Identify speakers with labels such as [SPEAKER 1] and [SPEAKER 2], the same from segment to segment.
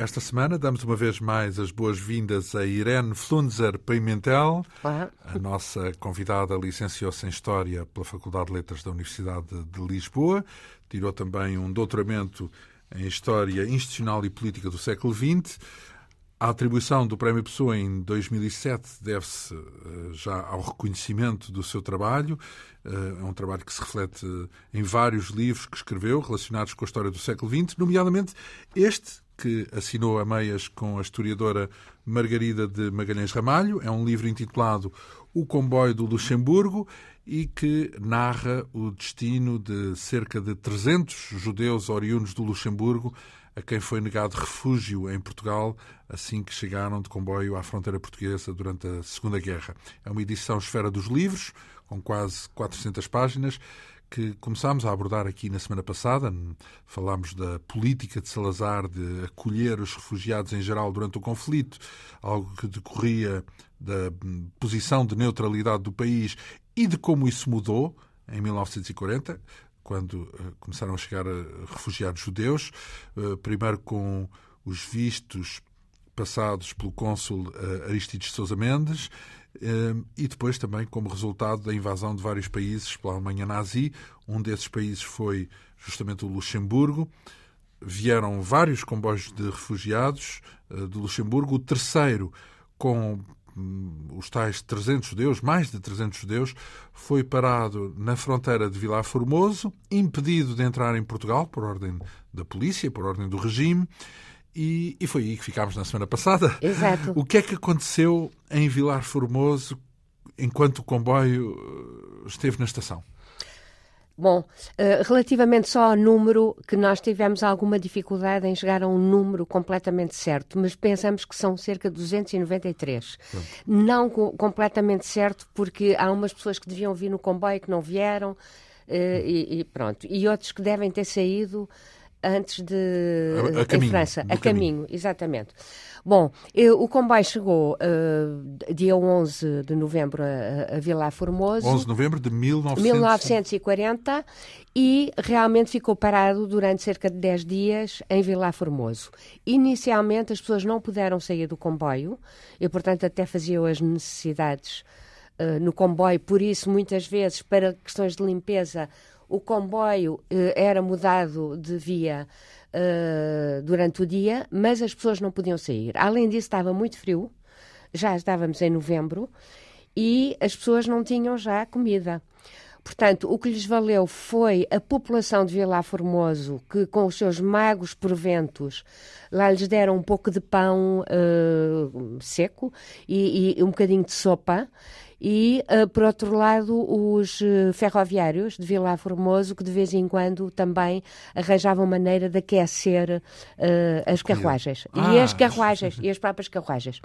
[SPEAKER 1] Esta semana damos uma vez mais as boas-vindas a Irene Flunzer Pimentel.
[SPEAKER 2] Olá.
[SPEAKER 1] A nossa convidada licenciou-se em História pela Faculdade de Letras da Universidade de Lisboa, tirou também um doutoramento em História Institucional e Política do século XX. A atribuição do Prémio Pessoa em 2007 deve-se eh, já ao reconhecimento do seu trabalho. Eh, é um trabalho que se reflete em vários livros que escreveu relacionados com a história do século XX, nomeadamente este que assinou a meias com a historiadora Margarida de Magalhães Ramalho. É um livro intitulado O Comboio do Luxemburgo e que narra o destino de cerca de 300 judeus oriundos do Luxemburgo a quem foi negado refúgio em Portugal assim que chegaram de comboio à fronteira portuguesa durante a Segunda Guerra. É uma edição Esfera dos Livros, com quase 400 páginas, que começámos a abordar aqui na semana passada. Falámos da política de Salazar de acolher os refugiados em geral durante o conflito, algo que decorria da posição de neutralidade do país e de como isso mudou em 1940 quando uh, começaram a chegar uh, refugiados judeus, uh, primeiro com os vistos passados pelo cônsul Aristides Sousa Mendes e depois também como resultado da invasão de vários países pela Alemanha nazi. Um desses países foi justamente o Luxemburgo. Vieram vários comboios de refugiados do Luxemburgo. O terceiro, com os tais 300 judeus, mais de 300 judeus, foi parado na fronteira de Vilar Formoso, impedido de entrar em Portugal por ordem da polícia, por ordem do regime, e, e foi aí que ficámos na semana passada.
[SPEAKER 2] Exato.
[SPEAKER 1] O que é que aconteceu em Vilar Formoso enquanto o comboio eh, esteve na estação?
[SPEAKER 2] Bom, uh, relativamente só ao número, que nós tivemos alguma dificuldade em chegar a um número completamente certo, mas pensamos que são cerca de 293. Pronto. Não co completamente certo, porque há umas pessoas que deviam vir no comboio que não vieram, uh, e, e, pronto. E outros que devem ter saído antes de.
[SPEAKER 1] A, a caminho,
[SPEAKER 2] em França, a
[SPEAKER 1] caminho,
[SPEAKER 2] caminho exatamente. Bom, eu, o comboio chegou uh, dia 11 de novembro a, a Vila Formoso.
[SPEAKER 1] 11 de novembro de 1900...
[SPEAKER 2] 1940 e realmente ficou parado durante cerca de 10 dias em Vila Formoso. Inicialmente as pessoas não puderam sair do comboio e, portanto, até faziam as necessidades uh, no comboio, por isso, muitas vezes, para questões de limpeza, o comboio uh, era mudado de via uh, durante o dia, mas as pessoas não podiam sair. Além disso, estava muito frio, já estávamos em novembro, e as pessoas não tinham já comida. Portanto, o que lhes valeu foi a população de Vila Formoso, que com os seus magos proventos lá lhes deram um pouco de pão uh, seco e, e, um bocadinho de sopa e, uh, por outro lado, os uh, ferroviários de Vila Formoso, que de vez em quando também arranjavam maneira de aquecer uh, as carruagens. Ah. E as carruagens, e as próprias carruagens.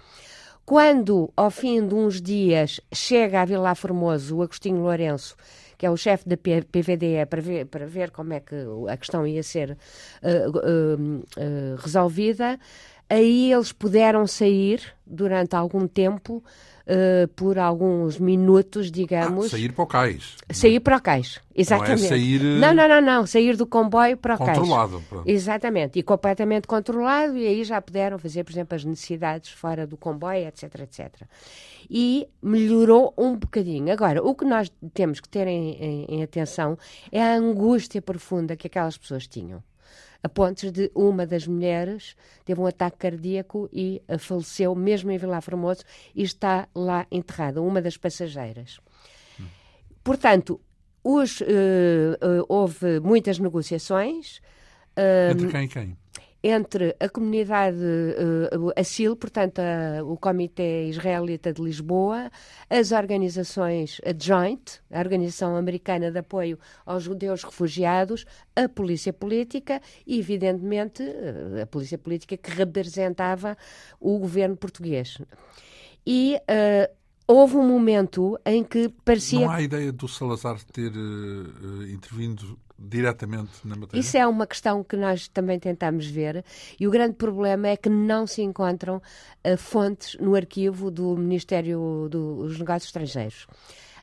[SPEAKER 2] Quando, ao fim de uns dias, chega a Vila Formoso o Agostinho Lourenço, que é o chefe da PVDE, para ver, para ver como é que a questão ia ser resolvida, aí eles puderam sair durante algum tempo uh, por alguns minutos, digamos.
[SPEAKER 1] Ah, sair para o cais.
[SPEAKER 2] Sair para o cais, exatamente.
[SPEAKER 1] Não é sair... Eh,
[SPEAKER 2] não, não, não, não, sair do comboio para o
[SPEAKER 1] controlado,
[SPEAKER 2] cais.
[SPEAKER 1] Controlado. Pronto.
[SPEAKER 2] Exatamente, e completamente controlado, e aí já puderam fazer, por exemplo, as necessidades fora do comboio, etc, etc. E melhorou um bocadinho. Agora, o que nós temos que ter em, em, em atenção é a angústia profunda que aquelas pessoas tinham a pontos de uma das mulheres teve um ataque cardíaco e eh, faleceu mesmo em Vila Formoso e está lá enterrada, uma das passageiras. Hum. Portanto, os, uh, uh, houve muitas negociações.
[SPEAKER 1] Uh, Entre quem e quem?
[SPEAKER 2] Entre a comunidade uh, ASIL, portanto, a, o Comitê Israelita de Lisboa, as organizações a Joint, a Organização Americana de Apoio aos Judeus Refugiados, a Polícia Política e, evidentemente, uh, a Polícia Política que representava o governo português. E uh, houve um momento em que parecia.
[SPEAKER 1] Não há ideia do Salazar ter intervindo diretamente na matéria?
[SPEAKER 2] Isso é uma questão que nós também tentamos ver e o grande problema é que não se encontram uh, fontes no arquivo do Ministério dos Negócios Estrangeiros.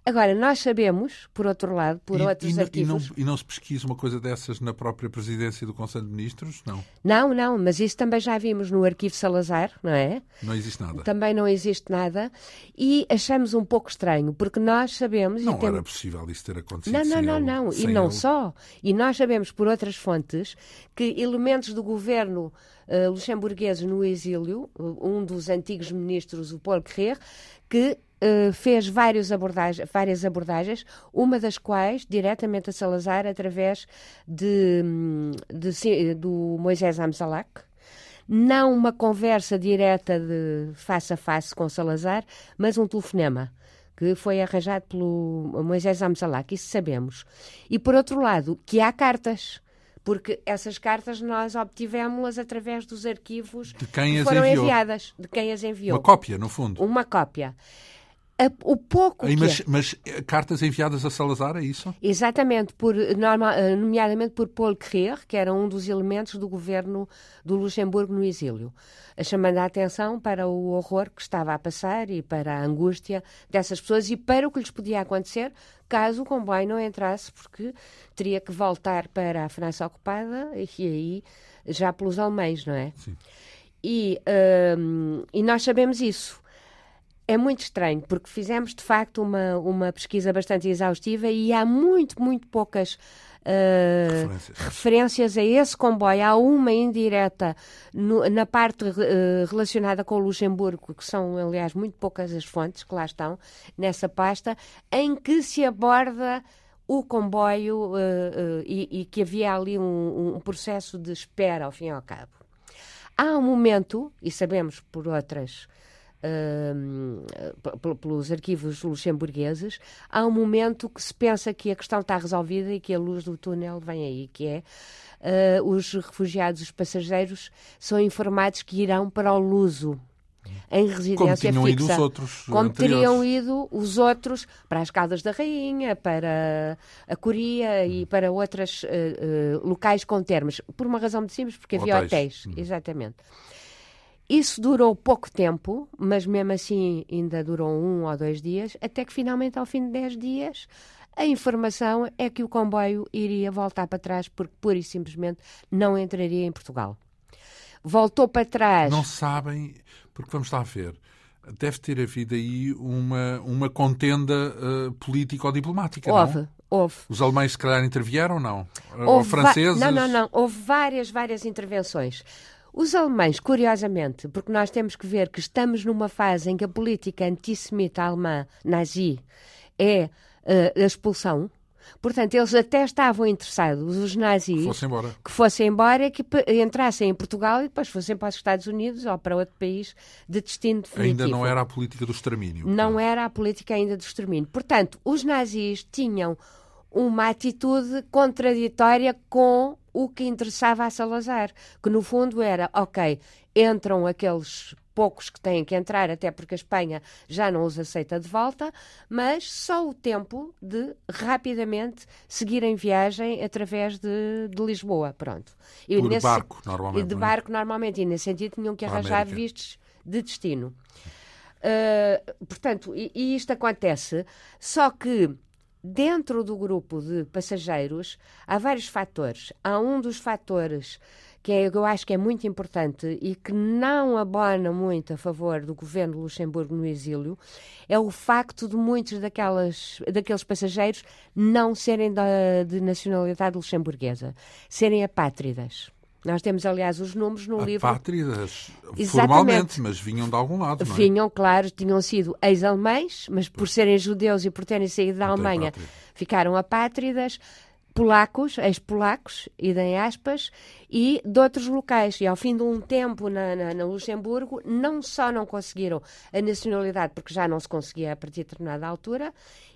[SPEAKER 2] Agora, nós sabemos, por outro lado, por
[SPEAKER 1] e,
[SPEAKER 2] outros
[SPEAKER 1] e,
[SPEAKER 2] arquivos...
[SPEAKER 1] E não, e não se pesquisa uma coisa dessas na própria presidência do Conselho de Ministros? Não.
[SPEAKER 2] Não, não, mas isso também já vimos no arquivo Salazar, não é?
[SPEAKER 1] Não existe nada.
[SPEAKER 2] Também não existe nada. E achamos um pouco estranho, porque nós sabemos...
[SPEAKER 1] Não
[SPEAKER 2] temos...
[SPEAKER 1] era possível isso ter acontecido
[SPEAKER 2] Não, não, não, não. E não
[SPEAKER 1] ele.
[SPEAKER 2] só. E nós sabemos por outras fontes que elementos do governo uh, luxemburguês no exílio, um dos antigos ministros, o Paul Guerreiro, que Uh, fez várias abordagens, várias abordagens, uma das quais diretamente a Salazar através de, de, de do Moisés Amzalak, não uma conversa direta de face a face com Salazar, mas um telefonema que foi arranjado pelo Moisés Amzalak, isso sabemos. E por outro lado, que há cartas porque essas cartas nós obtivemos-las através dos arquivos
[SPEAKER 1] de quem
[SPEAKER 2] que foram
[SPEAKER 1] enviou.
[SPEAKER 2] enviadas, de quem as enviou.
[SPEAKER 1] Uma cópia, no fundo.
[SPEAKER 2] Uma cópia. O pouco
[SPEAKER 1] Aí, mas,
[SPEAKER 2] que é...
[SPEAKER 1] mas, cartas enviadas a Salazar, é isso?
[SPEAKER 2] Exatamente, por, normal, nomeadamente por Paul Guerreiro, que era um dos elementos do governo do Luxemburgo no exílio, chamando a atenção para o horror que estava a passar e para a angústia dessas pessoas e para o que lhes podia acontecer caso o comboio não entrasse, porque teria que voltar para a França ocupada e aí já pelos alemães, não é?
[SPEAKER 1] Sim.
[SPEAKER 2] E, um, e nós sabemos isso. É muito estranho, porque fizemos de facto uma, uma pesquisa bastante exaustiva e há muito, muito poucas uh,
[SPEAKER 1] referências.
[SPEAKER 2] referências. a esse comboio. Há uma indireta no, na parte uh, relacionada com o Luxemburgo, que são, aliás, muito poucas as fontes que lá estão nessa pasta, em que se aborda o comboio uh, e, e, que havia ali um, um processo de espera, ao fim e ao cabo. Há um momento, e sabemos por outras uh, pelos arquivos luxemburgueses, há um momento que se pensa que a questão está resolvida e que a luz do túnel vem aí, que é uh, os refugiados, os passageiros, são informados que irão para o Luso. Em residência
[SPEAKER 1] como
[SPEAKER 2] fixa.
[SPEAKER 1] Ido os outros
[SPEAKER 2] como
[SPEAKER 1] anteriores.
[SPEAKER 2] teriam ido os outros para as Caldas da Rainha, para a Coria e para outros uh, uh, locais com termos. Por uma razão muito simples, porque havia
[SPEAKER 1] Hotéis.
[SPEAKER 2] hotéis. Exatamente. Isso durou pouco tempo, mas mesmo assim ainda durou um ou dois dias, até que finalmente, ao fim de dez dias, a informação é que o comboio iria voltar para trás porque pura e simplesmente não entraria em Portugal. Voltou para trás.
[SPEAKER 1] Não sabem, porque vamos lá ver. Deve ter havido aí uma, uma contenda uh, político-diplomática,
[SPEAKER 2] houve,
[SPEAKER 1] não?
[SPEAKER 2] Houve.
[SPEAKER 1] Os alemães, se calhar, intervieram, não? Ou
[SPEAKER 2] Houve
[SPEAKER 1] franceses?
[SPEAKER 2] Não, não, não. Houve várias, várias intervenções. Os alemães, curiosamente, porque nós temos que ver que estamos numa fase em que a política antissemita alemã, nazi, é uh, a expulsão. Portanto, eles até estavam interessados, os nazis,
[SPEAKER 1] Fosse embora.
[SPEAKER 2] que fossem embora, que entrassem em Portugal e depois fossem para os Estados Unidos ou para outro país de destino definitivo.
[SPEAKER 1] Ainda não era a política do extermínio.
[SPEAKER 2] Não era a política ainda do extermínio. Portanto, os nazis tinham uma atitude contraditória com o que interessava a Salazar, que no fundo era, ok, entram aqueles poucos que têm que entrar, até porque a Espanha já não os aceita de volta, mas só o tempo de rapidamente seguirem viagem através de, de Lisboa, pronto.
[SPEAKER 1] E Por nesse, barco, normalmente.
[SPEAKER 2] De
[SPEAKER 1] é?
[SPEAKER 2] barco, normalmente, e nesse sentido tinham que arranjar vistos de destino. Uh, portanto, e, e isto acontece, só que dentro do grupo de passageiros há vários fatores. Há um dos fatores que é, eu acho que é muito importante e que não abona muito a favor do governo Luxemburgo no exílio, é o facto de muitos daquelas, daqueles passageiros não serem da, de nacionalidade luxemburguesa, serem apátridas. Nós temos, aliás, os números no livro.
[SPEAKER 1] Apátridas, formalmente, mas vinham de algum lado, não é?
[SPEAKER 2] Vinham, claro, tinham sido ex-alemães, mas por serem judeus e por terem saído da Alemanha, ficaram apátridas polacos, ex-polacos, idem aspas, e de outros locais. E ao fim de um tempo na, na, na, Luxemburgo, não só não conseguiram a nacionalidade, porque já não se conseguia a partir de determinada altura,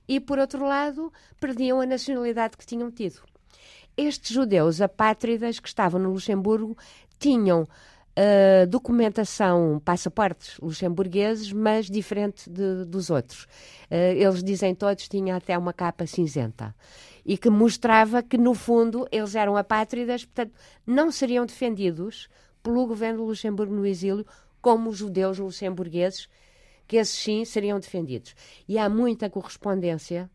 [SPEAKER 2] e por outro lado, perdiam a nacionalidade que tinham tido. Estes judeus apátridas que estavam no Luxemburgo tinham uh, documentação, passaportes luxemburgueses, mas diferente de, dos outros. Uh, eles dizem todos tinham até uma capa cinzenta e que mostrava que, no fundo, eles eram apátridas, portanto, não seriam defendidos pelo governo do Luxemburgo no exílio como os judeus luxemburgueses que esses sim seriam defendidos. E há muita correspondência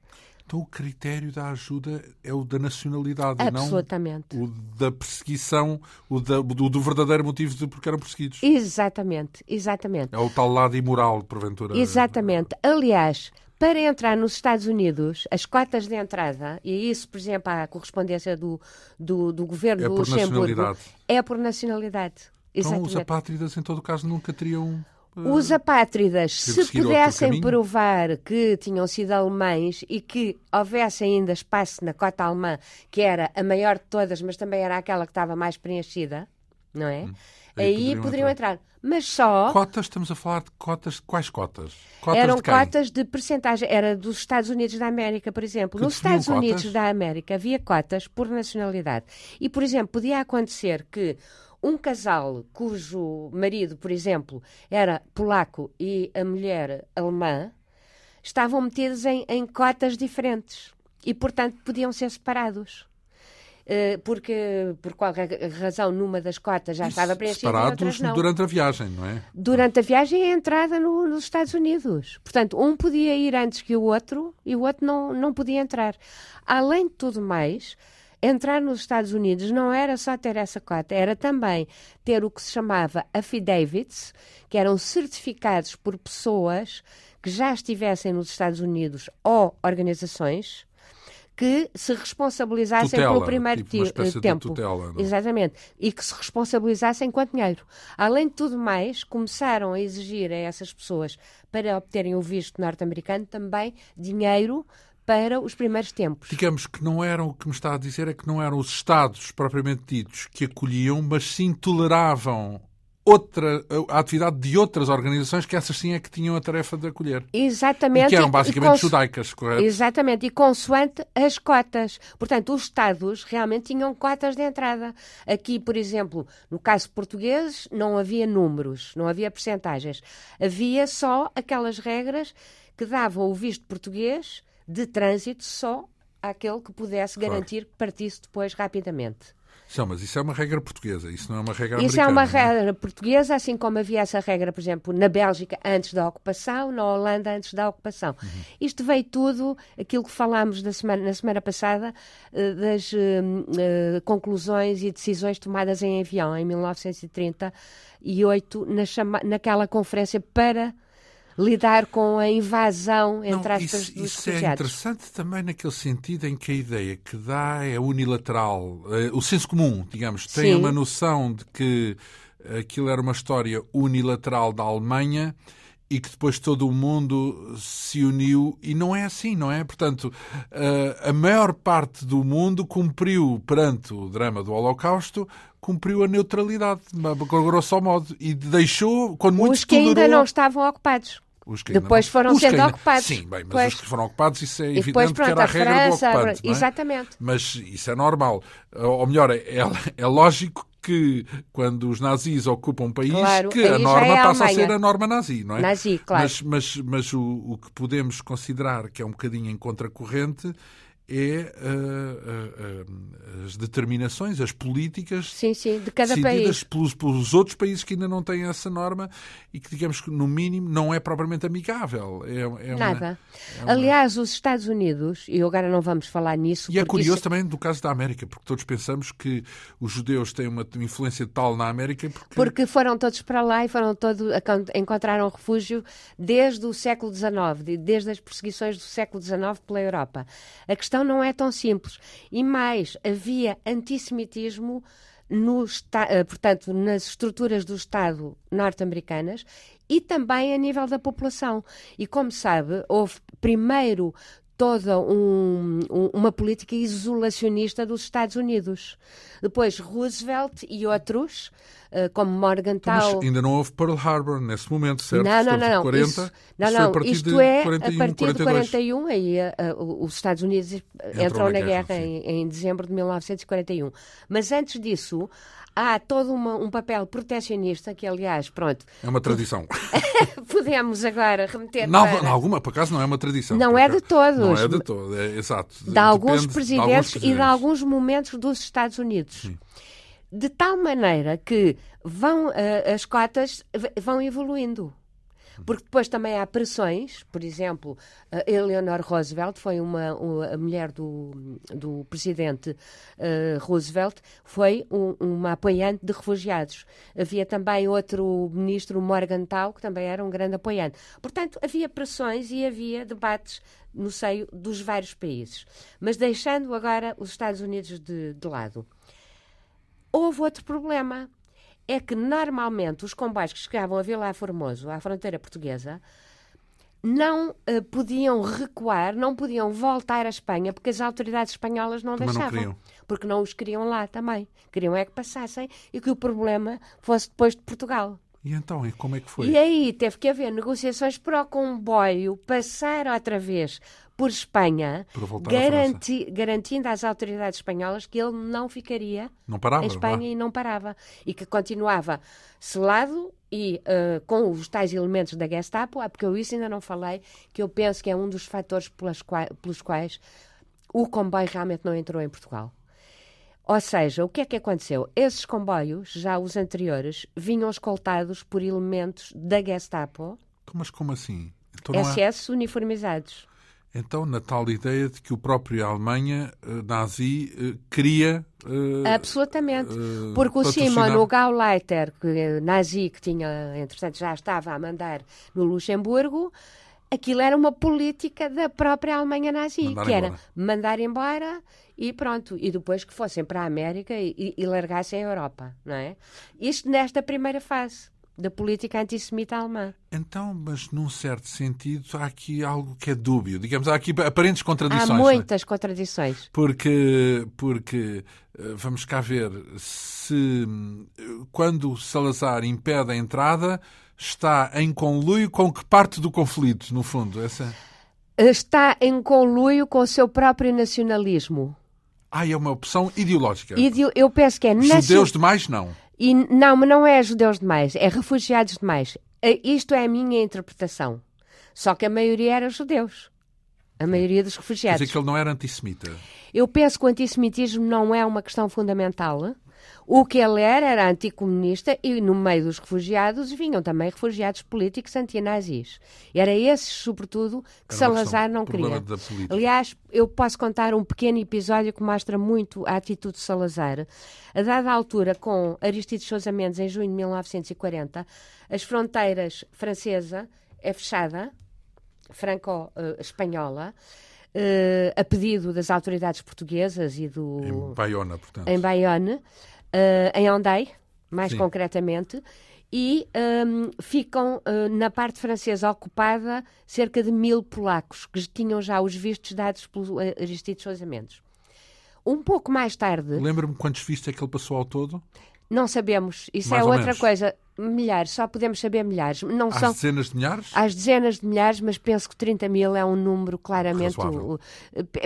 [SPEAKER 1] então o critério da ajuda é o da nacionalidade,
[SPEAKER 2] Absolutamente.
[SPEAKER 1] não o da perseguição, o, da, o do verdadeiro motivo de porque eram perseguidos.
[SPEAKER 2] Exatamente, exatamente.
[SPEAKER 1] É o tal lado imoral, porventura.
[SPEAKER 2] Exatamente. Aliás, para entrar nos Estados Unidos, as cotas de entrada, e isso, por exemplo, a correspondência do, do, do governo
[SPEAKER 1] é
[SPEAKER 2] do Luxemburgo, é por nacionalidade.
[SPEAKER 1] Exatamente. Então os apátridas, em todo caso, nunca teriam
[SPEAKER 2] os apátridas, se pudessem provar que tinham sido alemães e que houvesse ainda espaço na cota alemã, que era a maior de todas, mas também era aquela que estava mais preenchida, não é? Hum. Aí, Aí, poderiam, poderiam entrar. entrar. Mas só.
[SPEAKER 1] Cotas, estamos a falar de cotas. Quais cotas? cotas
[SPEAKER 2] eram
[SPEAKER 1] de
[SPEAKER 2] cotas de percentagem. Era dos Estados Unidos da América, por exemplo. Que Nos Estados cotas? Unidos da América havia cotas por nacionalidade. E, por exemplo, podia acontecer que um casal cujo marido, por exemplo, era polaco e a mulher alemã, estavam metidos em, em cotas diferentes e, portanto, podiam ser separados eh, porque por qualquer razão numa das cotas já estava preenchida
[SPEAKER 1] separados
[SPEAKER 2] não.
[SPEAKER 1] durante a viagem, não é?
[SPEAKER 2] Durante a viagem e a entrada no, nos Estados Unidos. Portanto, um podia ir antes que o outro e o outro não, não podia entrar. Além de tudo mais, entrar nos Estados Unidos não era só ter essa cota, era também ter o que se chamava affidavits, que eram certificados por pessoas que já estivessem nos Estados Unidos ou organizações que se responsabilizassem
[SPEAKER 1] tutela,
[SPEAKER 2] pelo primeiro
[SPEAKER 1] tipo
[SPEAKER 2] tempo.
[SPEAKER 1] Tutela,
[SPEAKER 2] Exatamente. E que se responsabilizassem quanto dinheiro. Além de tudo mais, começaram a exigir a essas pessoas, para obterem o visto norte-americano, também dinheiro para os primeiros tempos.
[SPEAKER 1] Digamos que não eram, o que me está a dizer é que não eram os Estados propriamente ditos que acolhiam, mas sim toleravam outra, a atividade de outras organizações que essas sim é que tinham a tarefa de acolher.
[SPEAKER 2] Exatamente. E
[SPEAKER 1] que eram basicamente judaicas, correto?
[SPEAKER 2] Exatamente, e consoante as cotas. Portanto, os Estados realmente tinham cotas de entrada. Aqui, por exemplo, no caso português, não havia números, não havia percentagens. Havia só aquelas regras que davam o visto português de trânsito só àquele que pudesse garantir claro. que partisse depois rapidamente.
[SPEAKER 1] Não, mas isso é uma regra portuguesa, isso não é uma regra
[SPEAKER 2] isso é uma
[SPEAKER 1] é?
[SPEAKER 2] regra portuguesa, assim como havia essa regra, por exemplo, na Bélgica antes da ocupação, na Holanda antes da ocupação. Uhum. Isto veio tudo, aquilo que falámos na semana, na semana passada, eh, das uh, uh, conclusões e decisões tomadas em avião em 1938, na chama, naquela conferência para lidar com a invasão, entre
[SPEAKER 1] Não,
[SPEAKER 2] aspas,
[SPEAKER 1] isso,
[SPEAKER 2] dos
[SPEAKER 1] isso é interessante também naquele sentido em que a ideia que dá é unilateral. Eh, o senso comum, digamos, tem Sim. uma noção de que aquilo era uma história unilateral da Alemanha e que depois todo o mundo se uniu e não é assim, não é? Portanto, eh, a maior parte do mundo cumpriu perante o drama do Holocausto cumpriu a neutralidade, grosso modo, e deixou, quando muitos
[SPEAKER 2] Os que ainda não estavam ocupados. Depois não... foram sendo ocupados.
[SPEAKER 1] Sim, bem, mas pois. os que foram ocupados, isso é evidente depois, pronto, que era a, a regra França, do ocupante.
[SPEAKER 2] É? Exatamente.
[SPEAKER 1] Mas isso é normal. Ou melhor, é, é, é lógico que quando os nazis ocupam um país, claro, que a norma é a passa a ser a norma nazi, não é?
[SPEAKER 2] Nazi, claro.
[SPEAKER 1] Mas, mas, mas o, o que podemos considerar que é um bocadinho em contracorrente é uh, uh, as determinações, as políticas
[SPEAKER 2] sim, sim, de cada
[SPEAKER 1] país. Pelos, pelos, outros países que ainda não têm essa norma e que, digamos que, no mínimo, não é propriamente amigável. É, é
[SPEAKER 2] Nada. Uma, é uma... Aliás, os Estados Unidos, e agora não vamos falar nisso.
[SPEAKER 1] E é curioso isso... também do caso da América, porque todos pensamos que os judeus têm uma influência tal na América porque...
[SPEAKER 2] porque foram todos para lá e foram todos, encontraram refúgio desde o século XIX, desde as perseguições do século XIX pela Europa. A questão questão não é tão simples. E mais, havia antissemitismo no, eh, portanto, nas estruturas do Estado norte-americanas e também a nível da população. E como sabe, houve primeiro toda um, um, uma política isolacionista dos Estados Unidos. Depois Roosevelt e outros, como Morgenthau...
[SPEAKER 1] Então, mas ainda não houve Pearl Harbor nesse momento, certo?
[SPEAKER 2] Não, não, não.
[SPEAKER 1] 40, isso,
[SPEAKER 2] não, não. Isto é 41, a partir 42. de 41, aí uh, os Estados Unidos entram, entram na, na, guerra, guerra em, em dezembro de 1941. Mas antes disso há todo uma, um papel protecionista que, aliás, pronto.
[SPEAKER 1] É uma tradição.
[SPEAKER 2] Podemos agora remeter.
[SPEAKER 1] Não,
[SPEAKER 2] para...
[SPEAKER 1] alguma, por acaso, não é uma tradição.
[SPEAKER 2] Não é de todos. Não
[SPEAKER 1] é de todos, é, exato.
[SPEAKER 2] De alguns, presidentes de alguns, presidentes e de alguns momentos dos Estados Unidos. Sim. De tal maneira que vão, uh, as cotas vão evoluindo. Porque depois também há pressões, por exemplo, a Eleanor Roosevelt foi uma, uma a mulher do, do presidente uh, Roosevelt, foi um, uma apoiante de refugiados. Havia também outro ministro, Morgan Tau, que também era um grande apoiante. Portanto, havia pressões e havia debates no seio dos vários países. Mas deixando agora os Estados Unidos de, de lado, houve outro problema. É que normalmente os comboios que chegavam a Vila Formoso, à fronteira portuguesa, não uh, podiam recuar, não podiam voltar à Espanha, porque as autoridades espanholas não
[SPEAKER 1] também
[SPEAKER 2] deixavam.
[SPEAKER 1] Não
[SPEAKER 2] porque não os queriam lá também. Queriam é que passassem e que o problema fosse depois de Portugal.
[SPEAKER 1] E então, e como é que foi?
[SPEAKER 2] E aí teve que haver negociações para o comboio passar outra vez por Espanha, garanti garantindo às autoridades espanholas que ele não ficaria
[SPEAKER 1] não parava,
[SPEAKER 2] em Espanha e não parava. E que continuava selado e uh, com os tais elementos da Gestapo, ah, porque eu isso ainda não falei, que eu penso que é um dos fatores pelos quais, pelos quais o comboio realmente não entrou em Portugal. Ou seja, o que é que aconteceu? Esses comboios, já os anteriores, vinham escoltados por elementos da Gestapo.
[SPEAKER 1] Mas como assim? Então
[SPEAKER 2] SS uniformizados.
[SPEAKER 1] Então, na tal ideia de que o próprio Alemanha uh, nazi uh, queria. Uh,
[SPEAKER 2] Absolutamente. Porque o Simon, o Gauleiter, que, nazi, que tinha, entretanto, já estava a mandar no Luxemburgo, aquilo era uma política da própria Alemanha nazi, mandar que embora. era mandar embora e pronto, e depois que fossem para a América e, e largassem a Europa, não é? Isto nesta primeira fase da política antissemita alemã.
[SPEAKER 1] Então, mas num certo sentido, há aqui algo que é dúbio. Digamos, há aqui aparentes contradições. Há
[SPEAKER 2] é? muitas contradições.
[SPEAKER 1] Porque, porque, eh, vamos cá ver, se quando Salazar impede a entrada, está em conluio com que parte do conflito, no fundo? Essa...
[SPEAKER 2] Está em conluio com o seu próprio nacionalismo.
[SPEAKER 1] Ah, é uma opção ideológica.
[SPEAKER 2] Eu penso que é...
[SPEAKER 1] Judeus demais, não.
[SPEAKER 2] E, não, mas não é judeus demais, é refugiados demais. Isto é a minha interpretação. Só que a maioria era judeus. A maioria dos refugiados.
[SPEAKER 1] Quer dizer que ele não era antissemita?
[SPEAKER 2] Eu penso que o antissemitismo não é uma questão fundamental. O que ele era era anticomunista e no meio dos refugiados vinham também refugiados políticos antinazis. Era esses, sobretudo, que Salazar não queria. Aliás, eu posso contar um pequeno episódio que mostra muito a atitude de Salazar. A dada altura, com Aristides Sousa Mendes, em junho de 1940, as fronteiras francesa é fechada, franco-espanhola, uh, a pedido das autoridades portuguesas e do...
[SPEAKER 1] Em Bayona, portanto.
[SPEAKER 2] Em Bayonne, uh, em Ondei, mais Sim. concretamente, e um, ficam uh, na parte francesa ocupada cerca de mil polacos que tinham já os vistos dados pelo Aristides Sousa Mendes. Um pouco mais tarde.
[SPEAKER 1] Lembra-me quantos vistos é que ele passou ao todo?
[SPEAKER 2] Não sabemos. Isso mais é outra menos. coisa. Milhares, só podemos saber milhares. Não
[SPEAKER 1] Às
[SPEAKER 2] são...
[SPEAKER 1] dezenas de milhares?
[SPEAKER 2] Às dezenas de milhares, mas penso que 30 mil é um número claramente. O,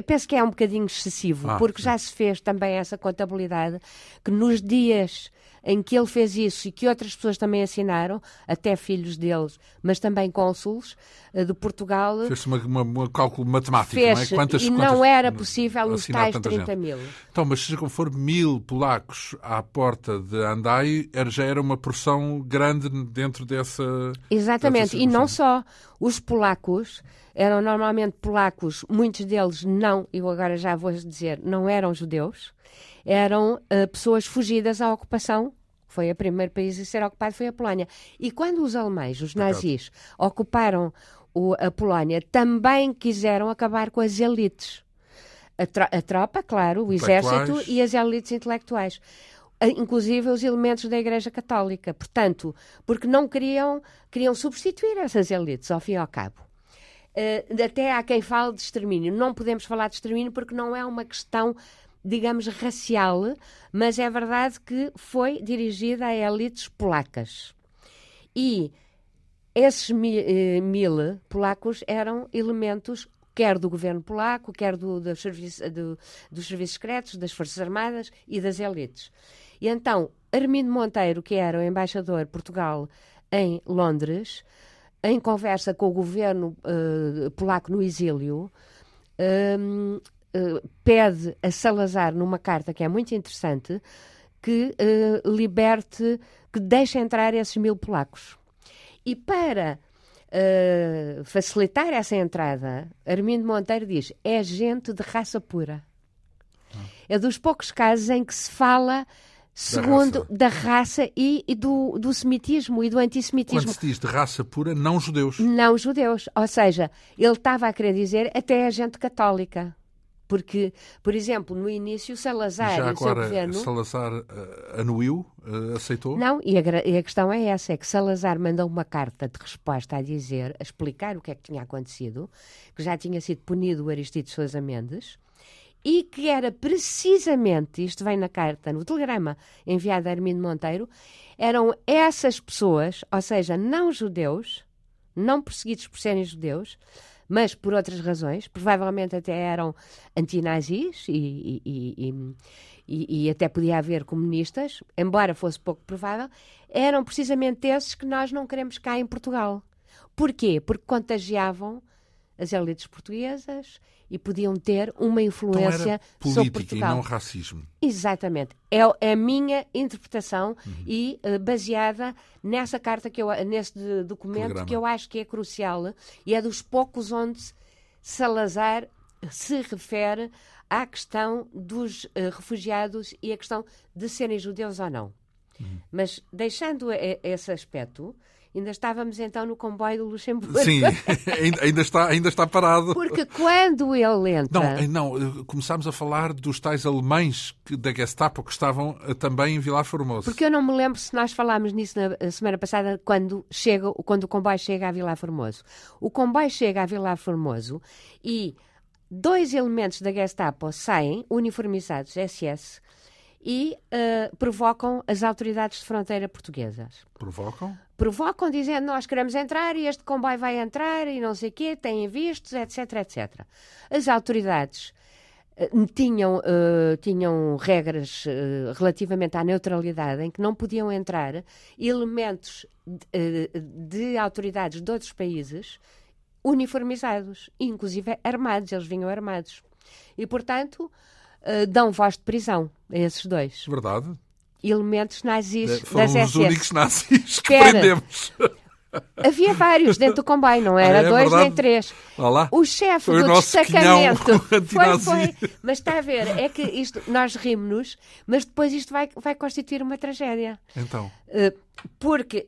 [SPEAKER 2] penso que é um bocadinho excessivo, ah, porque sim. já se fez também essa contabilidade que nos dias em que ele fez isso e que outras pessoas também assinaram, até filhos deles, mas também cônsules eh, de Portugal.
[SPEAKER 1] Fez-se um cálculo matemático,
[SPEAKER 2] fez
[SPEAKER 1] não é?
[SPEAKER 2] Quantas, e
[SPEAKER 1] quantas,
[SPEAKER 2] não era possível os tais 30 gente. mil.
[SPEAKER 1] Então, mas como for, mil polacos à porta de Andai já era uma porção grande dentro dessa.
[SPEAKER 2] Exatamente,
[SPEAKER 1] dessa
[SPEAKER 2] e não só. Os polacos eram normalmente polacos, muitos deles não, eu agora já vou dizer, não eram judeus eram uh, pessoas fugidas à ocupação foi o primeiro país a ser ocupado foi a Polónia. E quando os alemães, os nazis, ocuparam o, a Polónia, também quiseram acabar com as elites. A, tro a tropa, claro, o exército e as elites intelectuais. Inclusive os elementos da Igreja Católica. Portanto, porque não queriam, queriam substituir essas elites, ao fim e ao cabo. Uh, até há quem fale de extermínio. Não podemos falar de extermínio porque não é uma questão digamos, racial, mas é verdade que foi dirigida a elites polacas. E esses mil, eh, mil polacos eram elementos quer do governo polaco, quer do, do serviço, do, dos serviços secretos, das Forças Armadas e das elites. E então, Armindo Monteiro, que era o embaixador de Portugal em Londres, em conversa com o governo uh, polaco no exílio, um, eh, pede a Salazar, numa carta que é muito interessante, que uh, liberte, que deixe entrar esses mil polacos. E para facilitar essa entrada, Armindo Monteiro diz: é gente de raça pura. Ah. É dos poucos casos em que se fala segundo da raça, da raça e, e, do, do semitismo e do antissemitismo.
[SPEAKER 1] Quando se diz de raça pura, não judeus.
[SPEAKER 2] Não judeus. Ou seja, ele estava a querer dizer até a gente católica. Porque, por exemplo, no início, Salazar
[SPEAKER 1] Já
[SPEAKER 2] e
[SPEAKER 1] o seu
[SPEAKER 2] governo...
[SPEAKER 1] Salazar uh, anuiu, uh, aceitou?
[SPEAKER 2] Não, e a, e a, questão é essa, é que Salazar mandou uma carta de resposta a dizer, a explicar o que é que tinha acontecido, que já tinha sido punido o Aristides Sousa Mendes, e que era precisamente, isto vem na carta, no telegrama enviado a Armindo Monteiro, eram essas pessoas, ou seja, não judeus, não perseguidos por serem judeus, mas por outras razões, provavelmente até eram antinazis e, e, e, e, até podia haver comunistas, embora fosse pouco provável, eram precisamente esses que nós não queremos cá em Portugal. Porquê? Porque contagiavam as elites portuguesas e podiam ter uma influência
[SPEAKER 1] então
[SPEAKER 2] sobre Portugal.
[SPEAKER 1] e não racismo.
[SPEAKER 2] Exatamente. É, é a minha interpretação uhum. e uh, baseada nessa carta, que eu, nesse documento Telegrama. que eu acho que é crucial e é dos poucos onde Salazar se refere à questão dos uh, refugiados e a questão de serem judeus ou não. Uhum. Mas deixando esse aspecto, Ainda estávamos então no comboio do Luxemburgo.
[SPEAKER 1] Sim, ainda está, ainda está parado.
[SPEAKER 2] Porque quando ele entra.
[SPEAKER 1] Não, não, começámos a falar dos tais alemães da Gestapo que estavam eh, também em Vilar Formoso.
[SPEAKER 2] Porque eu não me lembro se nós falámos nisso na semana passada, quando, chega, quando o comboio chega a Vilar Formoso. O comboio chega a Vilar Formoso e dois elementos da Gestapo saem, uniformizados, SS, e uh, provocam as autoridades de fronteira portuguesas.
[SPEAKER 1] Provocam?
[SPEAKER 2] Provocam dizendo nós queremos entrar e este comboio vai entrar e não sei o quê, têm vistos, etc, etc. As autoridades uh, tinham, uh, tinham regras relativamente à neutralidade em que não podiam entrar elementos de, de autoridades de outros países uniformizados, inclusive armados, eles vinham armados. E, portanto, uh, dão voz de prisão a esses dois.
[SPEAKER 1] Verdade.
[SPEAKER 2] Elementos nazis
[SPEAKER 1] é, Foram
[SPEAKER 2] das
[SPEAKER 1] os únicos nazis que Espera. prendemos.
[SPEAKER 2] Havia vários dentro do comboio, não era ah, é dois verdade. nem três.
[SPEAKER 1] Olá.
[SPEAKER 2] O chefe do o destacamento foi, foi. Mas está a ver, é que isto, nós rimos-nos, mas depois isto vai, vai constituir uma tragédia.
[SPEAKER 1] Então.
[SPEAKER 2] Uh, porque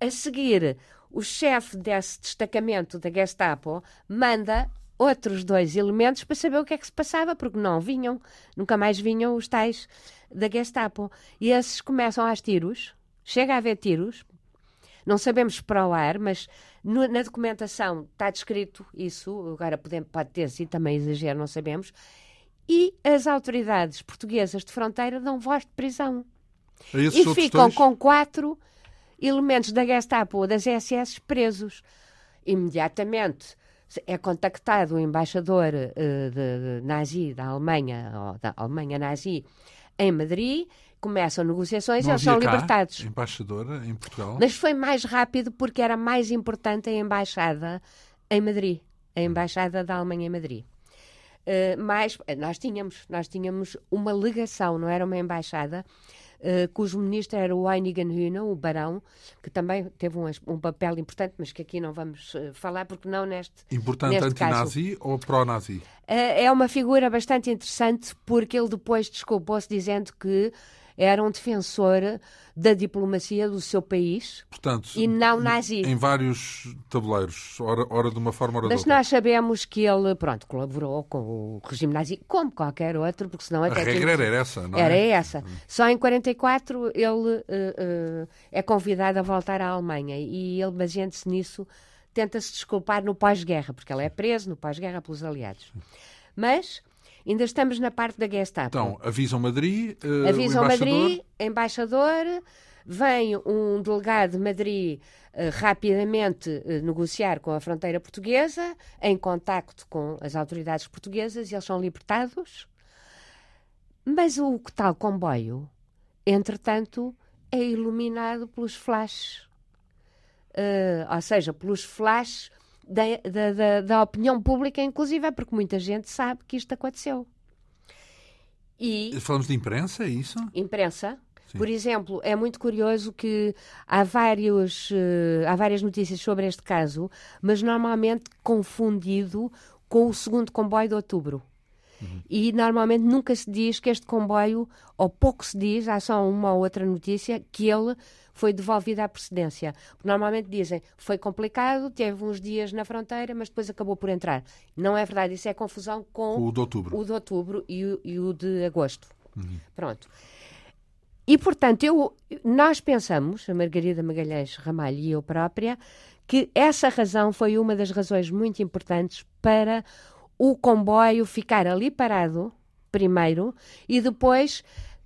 [SPEAKER 2] a seguir o chefe desse destacamento da Gestapo manda outros dois elementos para saber o que é que se passava, porque não vinham, nunca mais vinham os tais da Gestapo. E esses começam aos tiros, chega a haver tiros, não sabemos para o ar, mas no, na documentação está descrito isso, agora pode, pode ter sido também exagero, não sabemos, e as autoridades portuguesas de fronteira dão voz de prisão.
[SPEAKER 1] E
[SPEAKER 2] ficam
[SPEAKER 1] dois?
[SPEAKER 2] com quatro elementos da Gestapo ou das SS presos. Imediatamente é contactado o embaixador uh, de, de nazi da Alemanha, ou da Alemanha nazi, em Madrid, começam negociações e eles são cá, libertados.
[SPEAKER 1] Embaixadora em Portugal.
[SPEAKER 2] Mas foi mais rápido porque era mais importante a embaixada em Madrid, a embaixada da Alemanha em Madrid. Uh, mas nós tínhamos, nós tínhamos uma legação, não era uma embaixada, uh, cujo ministro era o Einigen Hühner, o barão, que também teve um, um, papel importante, mas que aqui não vamos uh, falar, porque não neste
[SPEAKER 1] Importante
[SPEAKER 2] anti-nazi
[SPEAKER 1] ou pró-nazi?
[SPEAKER 2] Uh, é uma figura bastante interessante, porque ele depois desculpou-se dizendo que era um defensor da diplomacia do seu país
[SPEAKER 1] Portanto,
[SPEAKER 2] e não nazi.
[SPEAKER 1] Em vários tabuleiros, ora, ora de uma forma, ora
[SPEAKER 2] Mas
[SPEAKER 1] de outra.
[SPEAKER 2] nós sabemos que ele, pronto, colaborou com o regime nazi, como qualquer outro, porque senão até...
[SPEAKER 1] A regra era essa, não é?
[SPEAKER 2] Era essa. Só em 44 ele uh, uh, é convidado a voltar à Alemanha e ele, baseando-se nisso, tenta-se desculpar no pós-guerra, porque ele é preso no pós-guerra pelos aliados. Mas Ainda estamos na parte da Gestapo.
[SPEAKER 1] Então, avisam Madrid, uh,
[SPEAKER 2] avisam
[SPEAKER 1] embaixador...
[SPEAKER 2] Madrid, embaixador, vem um delegado de Madrid uh, rapidamente uh, negociar com a fronteira portuguesa, em contacto com as autoridades portuguesas, e eles são libertados. Mas o tal comboio, entretanto, é iluminado pelos flashes. Uh, ou seja, pelos flashes da, da, da, da opinião pública, inclusive, é porque muita gente sabe que isto aconteceu.
[SPEAKER 1] E, Falamos de imprensa, é isso?
[SPEAKER 2] Imprensa. Sim. Por exemplo, é muito curioso que há, vários, uh, há várias notícias sobre este caso, mas normalmente confundido com o segundo comboio de outubro. Uhum. E normalmente nunca se diz que este comboio, ou pouco se diz, há só uma ou outra notícia, que ele foi devolvido à precedência. Normalmente dizem foi complicado, teve uns dias na fronteira, mas depois acabou por entrar. Não é verdade, isso é confusão com
[SPEAKER 1] o de outubro,
[SPEAKER 2] o de outubro e, o, e o de agosto. Uhum. Pronto. E, portanto, eu, nós pensamos, a Margarida Magalhães Ramalho e eu própria, que essa razão foi uma das razões muito importantes para o comboio ficar ali parado, primeiro, e depois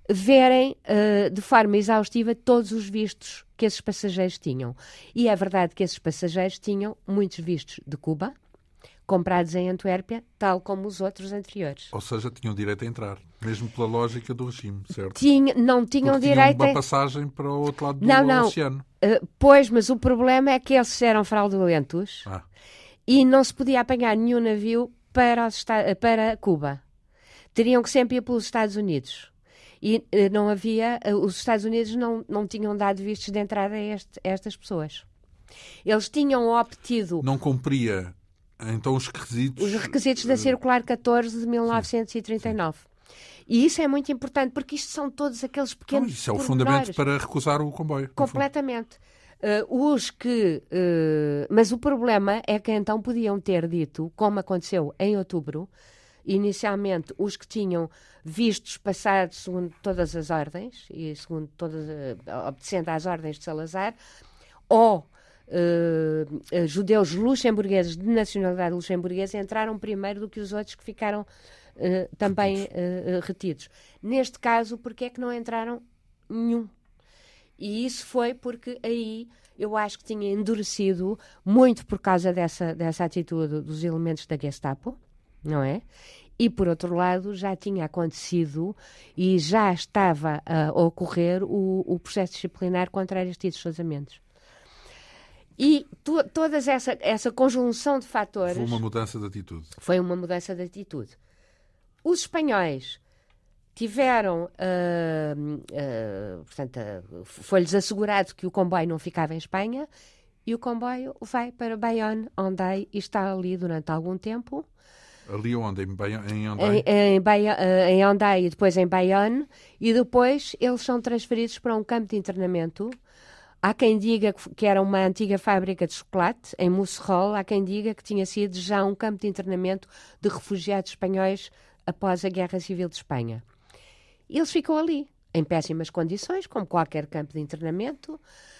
[SPEAKER 2] verem uh, de forma exaustiva todos os vistos que esses passageiros tinham. E é verdade que esses passageiros tinham muitos vistos de Cuba, comprados em Antuérpia, tal como os outros anteriores.
[SPEAKER 1] Ou seja, tinham direito a entrar, mesmo pela lógica do regime, certo?
[SPEAKER 2] Tinha, não tinham
[SPEAKER 1] Porque
[SPEAKER 2] direito
[SPEAKER 1] tinham uma passagem para o outro lado do
[SPEAKER 2] não, não.
[SPEAKER 1] oceano.
[SPEAKER 2] Uh, pois, mas o problema é que eles eram fraudulentos ah. e não se podia apanhar nenhum navio para, os, para Cuba. Teriam que sempre ir pelos Estados Unidos. E eh, não havia, eh, os Estados Unidos não, não tinham dado vistos de entrada a, este, a estas pessoas. Eles tinham obtido.
[SPEAKER 1] Não cumpria então os requisitos.
[SPEAKER 2] Os requisitos da Circular 14 de 1939. Sim. E isso é muito importante, porque isto são todos aqueles pequenos.
[SPEAKER 1] Não, isso é o fundamento para recusar o comboio.
[SPEAKER 2] Completamente. Uh, os que. Uh, mas o problema é que então podiam ter dito, como aconteceu em outubro, inicialmente os que tinham vistos passados segundo todas as ordens, e segundo todas, uh, obedecendo às ordens de Salazar, ou uh, judeus luxemburgueses de nacionalidade luxemburguesa entraram primeiro do que os outros que ficaram uh, também retidos. Neste caso, porque é que não entraram nenhum? E isso foi porque aí eu acho que tinha endurecido muito por causa dessa, dessa atitude dos elementos da Gestapo, não é? E, por outro lado, já tinha acontecido e já estava a ocorrer o, o processo disciplinar contra Aristides Sousa E to, toda essa, essa conjunção de fatores.
[SPEAKER 1] Foi uma mudança de atitude.
[SPEAKER 2] Foi uma mudança de atitude. Os espanhóis tiveram, uh, uh, portanto, uh, foi-lhes assegurado que o comboio não ficava em Espanha e o comboio vai para Bayonne, Ondai, e está ali durante algum tempo.
[SPEAKER 1] Ali onde? Em, Bayonne, em Ondai?
[SPEAKER 2] Em, em, em e depois em Bayonne, e depois eles são transferidos para um campo de internamento. Há quem diga que era uma antiga fábrica de chocolate, em Musserol. Há quem diga que tinha sido já um campo de internamento de refugiados espanhóis após a Guerra Civil de Espanha. Eles ficam ali, em péssimas condições, como qualquer campo de internamento,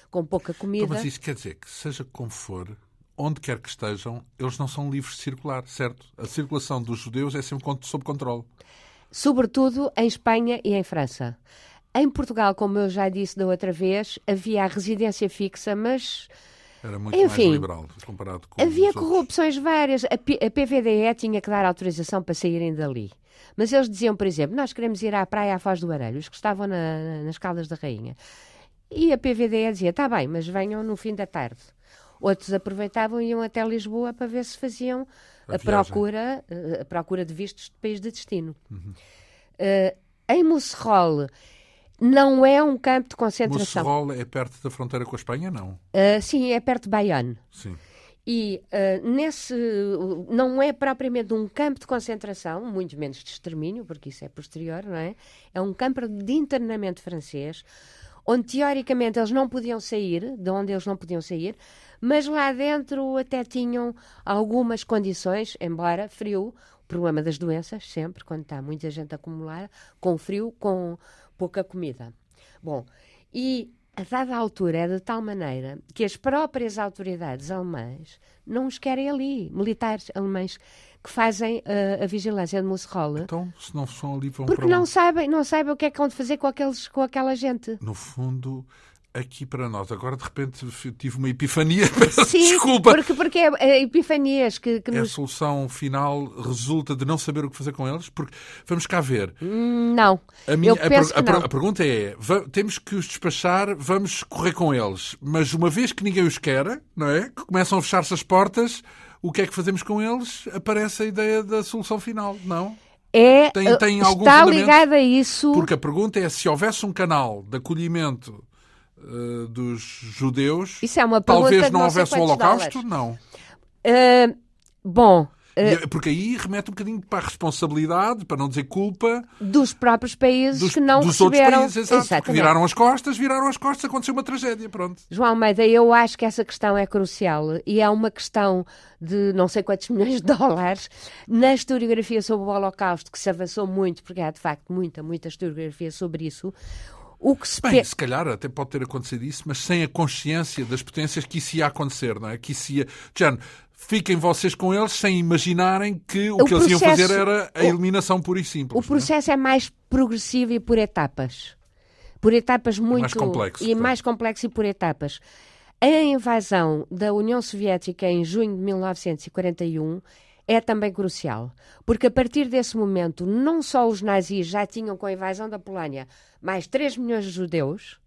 [SPEAKER 2] com pouca comida.
[SPEAKER 1] Então, mas isso quer dizer que, seja como for, onde quer que estejam, eles não são livres de circular, certo? A circulação dos judeus é sempre sob controle.
[SPEAKER 2] Sobretudo em Espanha e em França. Em Portugal, como eu já disse da outra vez, havia a residência fixa, mas.
[SPEAKER 1] Era muito Enfim, mais liberal comparado com.
[SPEAKER 2] Havia corrupções várias. A, P a PVDE tinha que dar autorização para saírem dali. Mas eles diziam, por exemplo, nós queremos ir à praia à Foz do Arelho, os que estavam na, nas Caldas da Rainha. E a PVDE dizia, está bem, mas venham no fim da tarde. Outros aproveitavam e iam até Lisboa para ver se faziam a, a procura, eh, a procura de vistos de país de destino. Uhum. Uh, em Musserol não é um campo de concentração.
[SPEAKER 1] Musserol é perto da fronteira com a Espanha, não?
[SPEAKER 2] Uh, sim, é perto de Bayonne.
[SPEAKER 1] Sim.
[SPEAKER 2] E uh, nesse não é propriamente um campo de concentração, muito menos de extermínio, porque isso é posterior, não é? É um campo de internamento francês, onde teoricamente eles não podiam sair, de onde eles não podiam sair, mas lá dentro até tinham algumas condições, embora frio, o problema das doenças, sempre, quando está muita gente acumulada, com frio, com pouca comida. Bom, e a dada altura é de tal maneira que as próprias autoridades alemãs não os querem ali, militares alemães que fazem uh, a vigilância de Musserol.
[SPEAKER 1] Então, se não são ali, vão
[SPEAKER 2] Porque não sabem, não sabem o que é que vão fazer com, aqueles, com aquela gente.
[SPEAKER 1] No fundo, aqui para nós. Agora, de repente, tive uma epifania.
[SPEAKER 2] Sim,
[SPEAKER 1] Desculpa.
[SPEAKER 2] Porque, porque é, é epifanias que, que
[SPEAKER 1] é
[SPEAKER 2] nos...
[SPEAKER 1] A solução final resulta de não saber o que fazer com eles? Porque, vamos cá ver.
[SPEAKER 2] Hum, não.
[SPEAKER 1] A, minha, a,
[SPEAKER 2] não.
[SPEAKER 1] a pergunta é, temos que os despachar, vamos correr com eles. Mas uma vez que ninguém os quer, não é? Que começam a fechar-se as portas, o que é que fazemos com eles? Aparece a ideia da solução final, não?
[SPEAKER 2] é,
[SPEAKER 1] tem, tem algum
[SPEAKER 2] está ligado a isso.
[SPEAKER 1] Porque a pergunta é se houvesse um canal de acolhimento uh, dos judeus,
[SPEAKER 2] Isso é uma
[SPEAKER 1] talvez
[SPEAKER 2] pergunta
[SPEAKER 1] não houvesse o Holocausto?
[SPEAKER 2] dólares.
[SPEAKER 1] Não.
[SPEAKER 2] Uh, bom,
[SPEAKER 1] E- Porque aí remete um bocadinho para a responsabilidade, para não dizer culpa,
[SPEAKER 2] dos próprios países
[SPEAKER 1] dos,
[SPEAKER 2] que não
[SPEAKER 1] dos outros
[SPEAKER 2] receberam.
[SPEAKER 1] países. Exato, viraram as costas, viraram as costas, aconteceu uma tragédia, pronto.
[SPEAKER 2] João Almeida, eu acho que essa questão é crucial e é uma questão de não sei quantos milhões de dólares na historiografia sobre o Holocausto, que se avançou muito, porque há de facto muita, muita historiografia sobre isso. O que se
[SPEAKER 1] Bem, se calhar até pode ter acontecido isso, mas sem a consciência das potências que isso ia acontecer, não é? Que isso ia... Jano, fiquem vocês com eles sem imaginarem que o,
[SPEAKER 2] O
[SPEAKER 1] que eles iam
[SPEAKER 2] processo-
[SPEAKER 1] fazer era a eliminação pura e simples.
[SPEAKER 2] O
[SPEAKER 1] é?
[SPEAKER 2] processo é mais progressivo e por etapas. Por etapas muito.
[SPEAKER 1] mais complexo,
[SPEAKER 2] E
[SPEAKER 1] portanto.
[SPEAKER 2] mais complexo e por etapas. A invasão da União Soviética em junho de 1941 é também crucial, porque a partir desse momento, não só os nazis já tinham com a invasão da Polónia mais 3 milhões de judeus,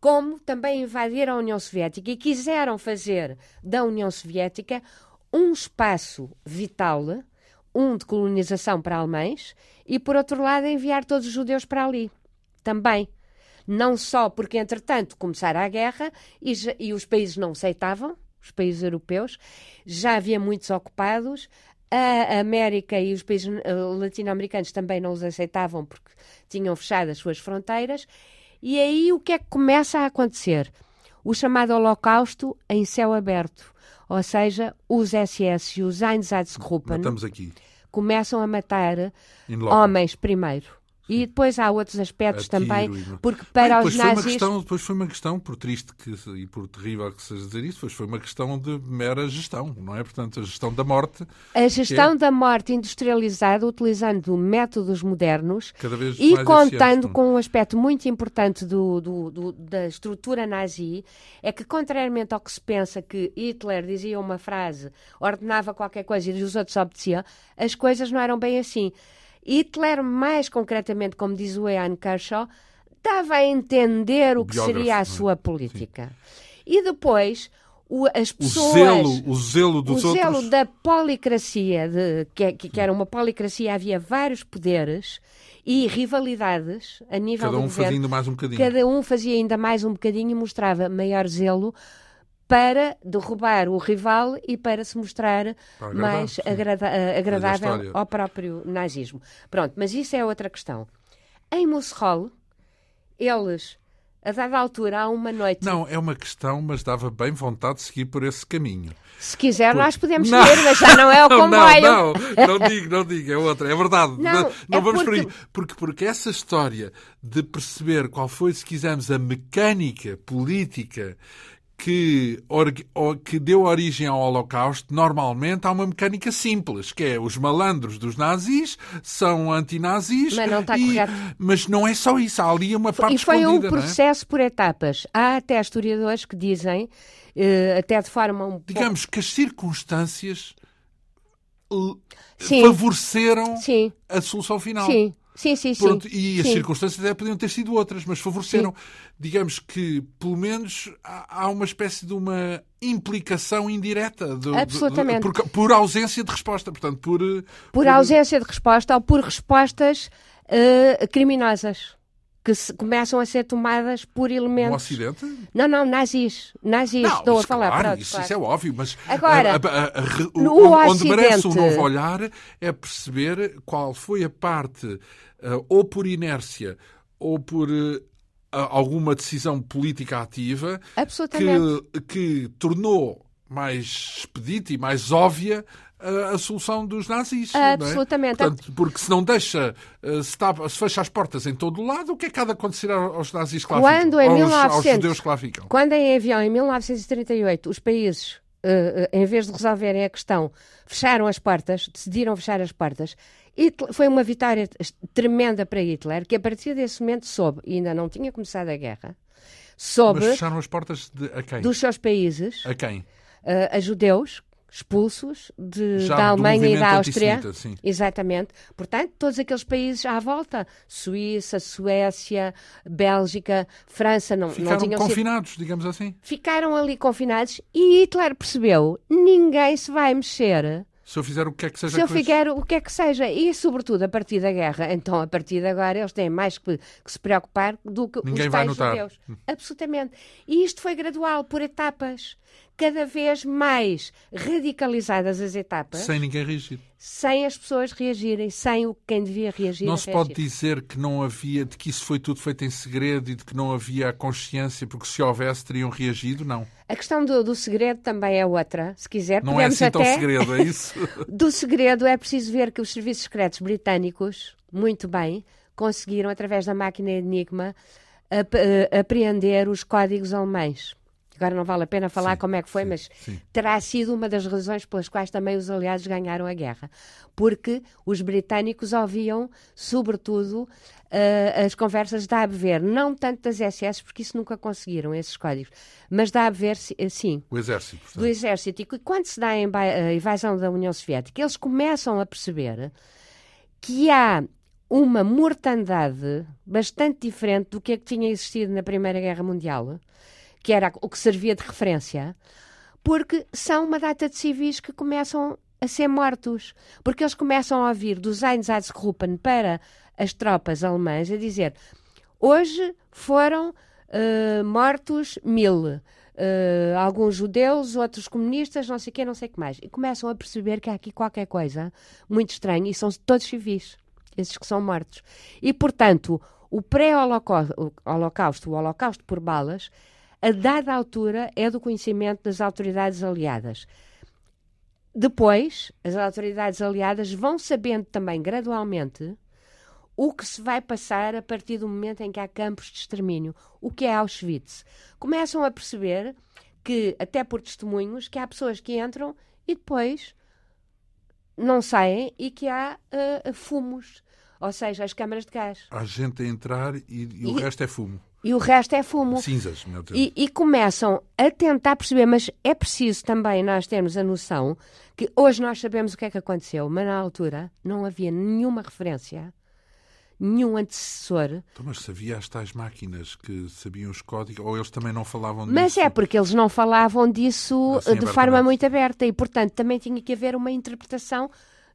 [SPEAKER 2] como também invadiram a União Soviética e quiseram fazer da União Soviética um espaço vital, um de colonização para alemães, e por outro lado enviar todos os judeus para ali também. Não só porque, entretanto, começara a guerra e, e os países não aceitavam, os países europeus, já havia muitos ocupados, a América e os países eh, latino-americanos também não os aceitavam porque tinham fechado as suas fronteiras. E aí o que é que começa a acontecer? O chamado Holocausto em céu aberto. Ou seja, os SS e os Einsatzgruppen começam a matar homens primeiro. E depois há outros aspectos
[SPEAKER 1] A tiro
[SPEAKER 2] também,
[SPEAKER 1] e-
[SPEAKER 2] porque
[SPEAKER 1] Bem,
[SPEAKER 2] para
[SPEAKER 1] depois
[SPEAKER 2] os
[SPEAKER 1] foi uma
[SPEAKER 2] nazis.
[SPEAKER 1] questão, depois foi uma questão, por triste que, e por terrível que seja dizer isso, depois foi uma questão de mera gestão, não é? Portanto, a gestão da morte
[SPEAKER 2] A gestão
[SPEAKER 1] é
[SPEAKER 2] da morte industrializada utilizando métodos modernos e contando
[SPEAKER 1] é?
[SPEAKER 2] com um aspecto muito importante do, do- do- da estrutura nazi, é que, contrariamente ao que se pensa que Hitler dizia uma frase, ordenava qualquer coisa e os outros obedeciam, as coisas não eram bem assim. Hitler, mais concretamente, como diz o Ian Kershaw, dava a entender o que
[SPEAKER 1] Biógrafo,
[SPEAKER 2] seria a
[SPEAKER 1] é?
[SPEAKER 2] sua política. E depois, o- as
[SPEAKER 1] O
[SPEAKER 2] pessoas...
[SPEAKER 1] zelo, o zelo dos
[SPEAKER 2] o
[SPEAKER 1] outros.
[SPEAKER 2] zelo da policracia, de, que, é- que era uma policracia, havia vários poderes e rivalidades a nível
[SPEAKER 1] Cada
[SPEAKER 2] do
[SPEAKER 1] um
[SPEAKER 2] governo.
[SPEAKER 1] fazendo mais um bocadinho.
[SPEAKER 2] Cada um fazia ainda mais um bocadinho e mostrava maior zelo para derrubar o rival e para se mostrar
[SPEAKER 1] Para agradar,
[SPEAKER 2] mais agrada- eh, agradável ao próprio nazismo. Pronto, mas isso é outra questão. Em Musserol, eles, a dada altura, há uma noite,
[SPEAKER 1] Não, é uma questão, mas dava bem vontade de seguir por esse caminho.
[SPEAKER 2] se quiser, nós podemos
[SPEAKER 1] Não.
[SPEAKER 2] seguir, mas já não é o
[SPEAKER 1] Não,
[SPEAKER 2] comboio.
[SPEAKER 1] Não, não, não digo, não digo, é outra, é verdade.
[SPEAKER 2] Não,
[SPEAKER 1] não
[SPEAKER 2] é
[SPEAKER 1] vamos
[SPEAKER 2] porque-
[SPEAKER 1] por aí. Porque, porque essa história de perceber qual foi, se quisermos, a mecânica política que, que deu origem ao Holocausto, normalmente há uma mecânica simples, que é os malandros dos nazis são antinazis.
[SPEAKER 2] Mas não está
[SPEAKER 1] e-
[SPEAKER 2] correto.
[SPEAKER 1] Mas não é só isso, há ali uma parte
[SPEAKER 2] E foi um
[SPEAKER 1] é?
[SPEAKER 2] processo por etapas. Há até historiadores que dizem, eh, até de forma um pouco...
[SPEAKER 1] Digamos que as circunstâncias
[SPEAKER 2] Sim.
[SPEAKER 1] favoreceram
[SPEAKER 2] Sim,
[SPEAKER 1] a solução final.
[SPEAKER 2] sim, sim, sim, sim.
[SPEAKER 1] Pronto, e as
[SPEAKER 2] Sim.
[SPEAKER 1] circunstâncias até podiam ter sido outras, mas favoreceram. Digamos que, pelo menos, há uma espécie de uma implicação indireta. do- do-
[SPEAKER 2] Absolutamente.
[SPEAKER 1] por, por ausência de resposta. Portanto, por. eh,
[SPEAKER 2] Por ausência de resposta ou por respostas eh, criminosas que se- começam a ser tomadas por
[SPEAKER 1] No
[SPEAKER 2] elementos...
[SPEAKER 1] Ocidente?
[SPEAKER 2] Não, não, nazis. Nazis,
[SPEAKER 1] Não,
[SPEAKER 2] estou a falar.
[SPEAKER 1] claro,
[SPEAKER 2] pronto,
[SPEAKER 1] isso,
[SPEAKER 2] claro.
[SPEAKER 1] isso é óbvio, mas
[SPEAKER 2] Agora,
[SPEAKER 1] a- a- a-
[SPEAKER 2] no
[SPEAKER 1] onde, onde merece um
[SPEAKER 2] Ocidente-
[SPEAKER 1] novo olhar é perceber qual foi a parte, eh, ou por inércia, ou por a- alguma decisão política ativa, que, que tornou mais expedita e mais óbvia a, a solução dos nazis. é?
[SPEAKER 2] Absolutamente.
[SPEAKER 1] Portanto, porque se não deixa, eh, se, está- se fecha as portas em todo o lado, o que é que há de acontecer aos nazis que lá
[SPEAKER 2] Quando
[SPEAKER 1] ficam?
[SPEAKER 2] em
[SPEAKER 1] aos,
[SPEAKER 2] 1900
[SPEAKER 1] aos judeus que lá ficam?
[SPEAKER 2] Quando em avião, em 1938, os países, eh, em vez de resolverem a questão, fecharam as portas, decidiram fechar as portas, Hitler- foi uma vitória tremenda para Hitler, que a partir desse momento soube, e ainda não tinha começado a guerra, soube
[SPEAKER 1] Mas fecharam as portas de, a quem?
[SPEAKER 2] dos seus países,
[SPEAKER 1] A quem?
[SPEAKER 2] eh, a judeus expulsos de,
[SPEAKER 1] Já
[SPEAKER 2] da Alemanha e da Áustria. Exatamente. Portanto, todos aqueles países à volta, Suíça, Suécia, Bélgica, França, não, não
[SPEAKER 1] Ficaram
[SPEAKER 2] tinham sido
[SPEAKER 1] confinados, digamos assim.
[SPEAKER 2] ficaram ali confinados e Hitler percebeu ninguém se vai mexer
[SPEAKER 1] se eu fizer o que é que seja
[SPEAKER 2] se eu fizer o que é que seja e sobretudo a partir da guerra. Então a partir de agora eles têm mais que, que se preocupar do que
[SPEAKER 1] Ninguém
[SPEAKER 2] os
[SPEAKER 1] vai notar.
[SPEAKER 2] judeus. Absolutamente. E isto foi gradual por etapas. Cada vez mais radicalizadas as etapas.
[SPEAKER 1] Sem ninguém reagir.
[SPEAKER 2] Sem as pessoas reagirem sem o quem devia reagir
[SPEAKER 1] não se
[SPEAKER 2] reagir.
[SPEAKER 1] pode dizer que não havia de que isso foi tudo feito em segredo e de que não havia a consciência porque se houvesse teriam reagido? Não
[SPEAKER 2] a questão do, do segredo também é outra se quiser
[SPEAKER 1] não é
[SPEAKER 2] podemos
[SPEAKER 1] assim tão
[SPEAKER 2] até
[SPEAKER 1] segredo é isso
[SPEAKER 2] Do segredo é preciso ver que os serviços secretos britânicos, muito bem, conseguiram, através da máquina Enigma, ap eh, apreender os códigos alemães. Agora não vale a pena falar
[SPEAKER 1] Sim,
[SPEAKER 2] como é que foi,
[SPEAKER 1] sim,
[SPEAKER 2] mas
[SPEAKER 1] sim.
[SPEAKER 2] terá sido uma das razões pelas quais também os aliados ganharam a guerra. Porque os britânicos ouviam, sobretudo, eh, as conversas da Abwehr, não tanto das SS, porque isso nunca conseguiram, esses códigos, mas da Abwehr, si- eh, sim
[SPEAKER 1] o exército
[SPEAKER 2] do
[SPEAKER 1] portanto.
[SPEAKER 2] exército. E quando se dá a invasão da União Soviética, eles começam a perceber que há uma mortandade bastante diferente do que, é que tinha existido na Primeira Guerra Mundial, que era o que servia de referência, porque são uma data de civis que começam a ser mortos, porque eles começam a ouvir dos Einsatzgruppen para as tropas alemãs a dizer hoje foram eh, mortos mil, eh, alguns judeus, outros comunistas, não sei o quê, não sei o que mais. E começam a perceber que há aqui qualquer coisa muito estranha e são todos civis, esses que são mortos. E, portanto, o pré-holocausto, o holocausto por balas, a dada altura é do conhecimento das autoridades aliadas. Depois, as autoridades aliadas vão sabendo também gradualmente o que se vai passar a partir do momento em que há campos de extermínio, o que é Auschwitz. Começam a perceber que, até por testemunhos, que há pessoas que entram e depois não saem e que há ah, fumos, ou seja, as câmaras de gás.
[SPEAKER 1] há gente a entrar e, e o
[SPEAKER 2] E-
[SPEAKER 1] resto é fumo
[SPEAKER 2] E o resto é fumo.
[SPEAKER 1] cinzas meu Deus.
[SPEAKER 2] E, e começam a tentar perceber, mas é preciso também nós termos a noção que hoje nós sabemos o que é que aconteceu, mas na altura não havia nenhuma referência, nenhum antecessor.
[SPEAKER 1] Então, mas se havia as tais máquinas que sabiam os códigos ou eles também não falavam
[SPEAKER 2] Mas
[SPEAKER 1] disso
[SPEAKER 2] é porque eles não falavam disso
[SPEAKER 1] Assim,
[SPEAKER 2] de forma muito aberta e, portanto, também tinha que haver uma interpretação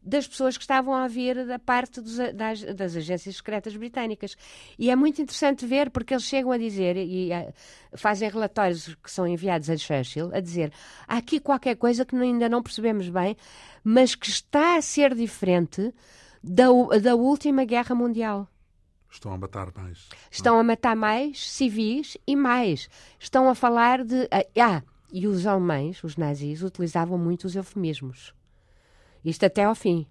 [SPEAKER 2] das pessoas que estavam a vir da parte dos a- das, das agências secretas britânicas. E é muito interessante ver, porque eles chegam a dizer, e eh, fazem relatórios que são enviados a Churchill, a dizer há aqui qualquer coisa que ainda não percebemos bem, mas que está a ser diferente da, da última guerra mundial.
[SPEAKER 1] estão a matar mais
[SPEAKER 2] Estão a matar mais civis e mais. Estão a falar de. Ah, e os alemães, os nazis, utilizavam muito os eufemismos. Isto até ao fim.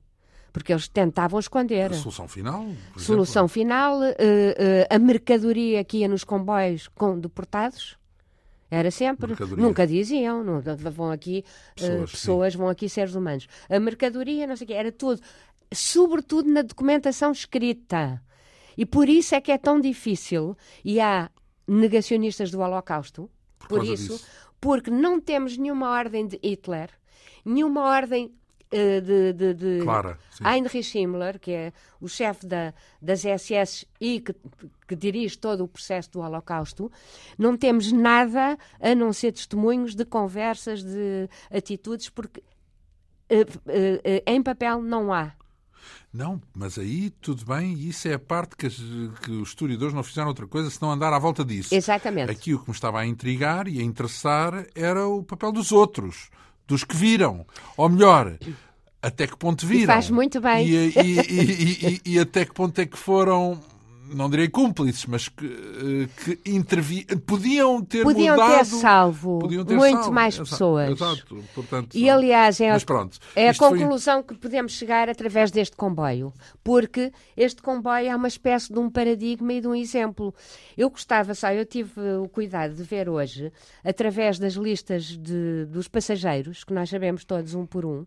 [SPEAKER 2] Porque eles tentavam esconder.
[SPEAKER 1] a solução final
[SPEAKER 2] Solução final, eh, eh, a mercadoria que ia nos comboios com deportados. Era sempre.
[SPEAKER 1] Mercadoria.
[SPEAKER 2] Nunca diziam. Não, vão aqui eh,
[SPEAKER 1] Pessoas,
[SPEAKER 2] pessoas, vão aqui seres humanos. A mercadoria, não sei o quê, era tudo. Sobretudo na documentação escrita. E por isso é que é tão difícil. E há negacionistas do Holocausto.
[SPEAKER 1] Por
[SPEAKER 2] Por, isso.
[SPEAKER 1] disso.
[SPEAKER 2] Porque não temos nenhuma ordem de Hitler, nenhuma ordem de, de, de
[SPEAKER 1] Clara.
[SPEAKER 2] Heinrich Himmler, que é o chefe da, das SS e que, que dirige todo o processo do Holocausto, não temos nada a não ser testemunhos de conversas, de atitudes, porque eh, eh, eh, em papel não há.
[SPEAKER 1] Não, mas aí tudo bem, isso é a parte que, as- que os historiadores não fizeram outra coisa senão andar à volta disso.
[SPEAKER 2] Exatamente.
[SPEAKER 1] Aqui o que me estava a intrigar e a interessar era o papel dos outros, dos que viram. Ou melhor, até que ponto viram.
[SPEAKER 2] faz muito bem.
[SPEAKER 1] E, e- e- e- e até que ponto é que foram, não direi cúmplices, mas que, eh, que intervi... podiam ter
[SPEAKER 2] Podiam
[SPEAKER 1] mudado...
[SPEAKER 2] ter salvo
[SPEAKER 1] podiam ter
[SPEAKER 2] muito
[SPEAKER 1] salvo.
[SPEAKER 2] mais pessoas.
[SPEAKER 1] Exato, portanto...
[SPEAKER 2] E aliás, é,
[SPEAKER 1] Mas pronto,
[SPEAKER 2] é a
[SPEAKER 1] isto foi-
[SPEAKER 2] conclusão que podemos chegar através deste comboio. Porque este comboio é uma espécie de um paradigma e de um exemplo. Eu gostava só, eu tive o cuidado de ver hoje, através das listas de- dos passageiros, que nós sabemos todos um por um,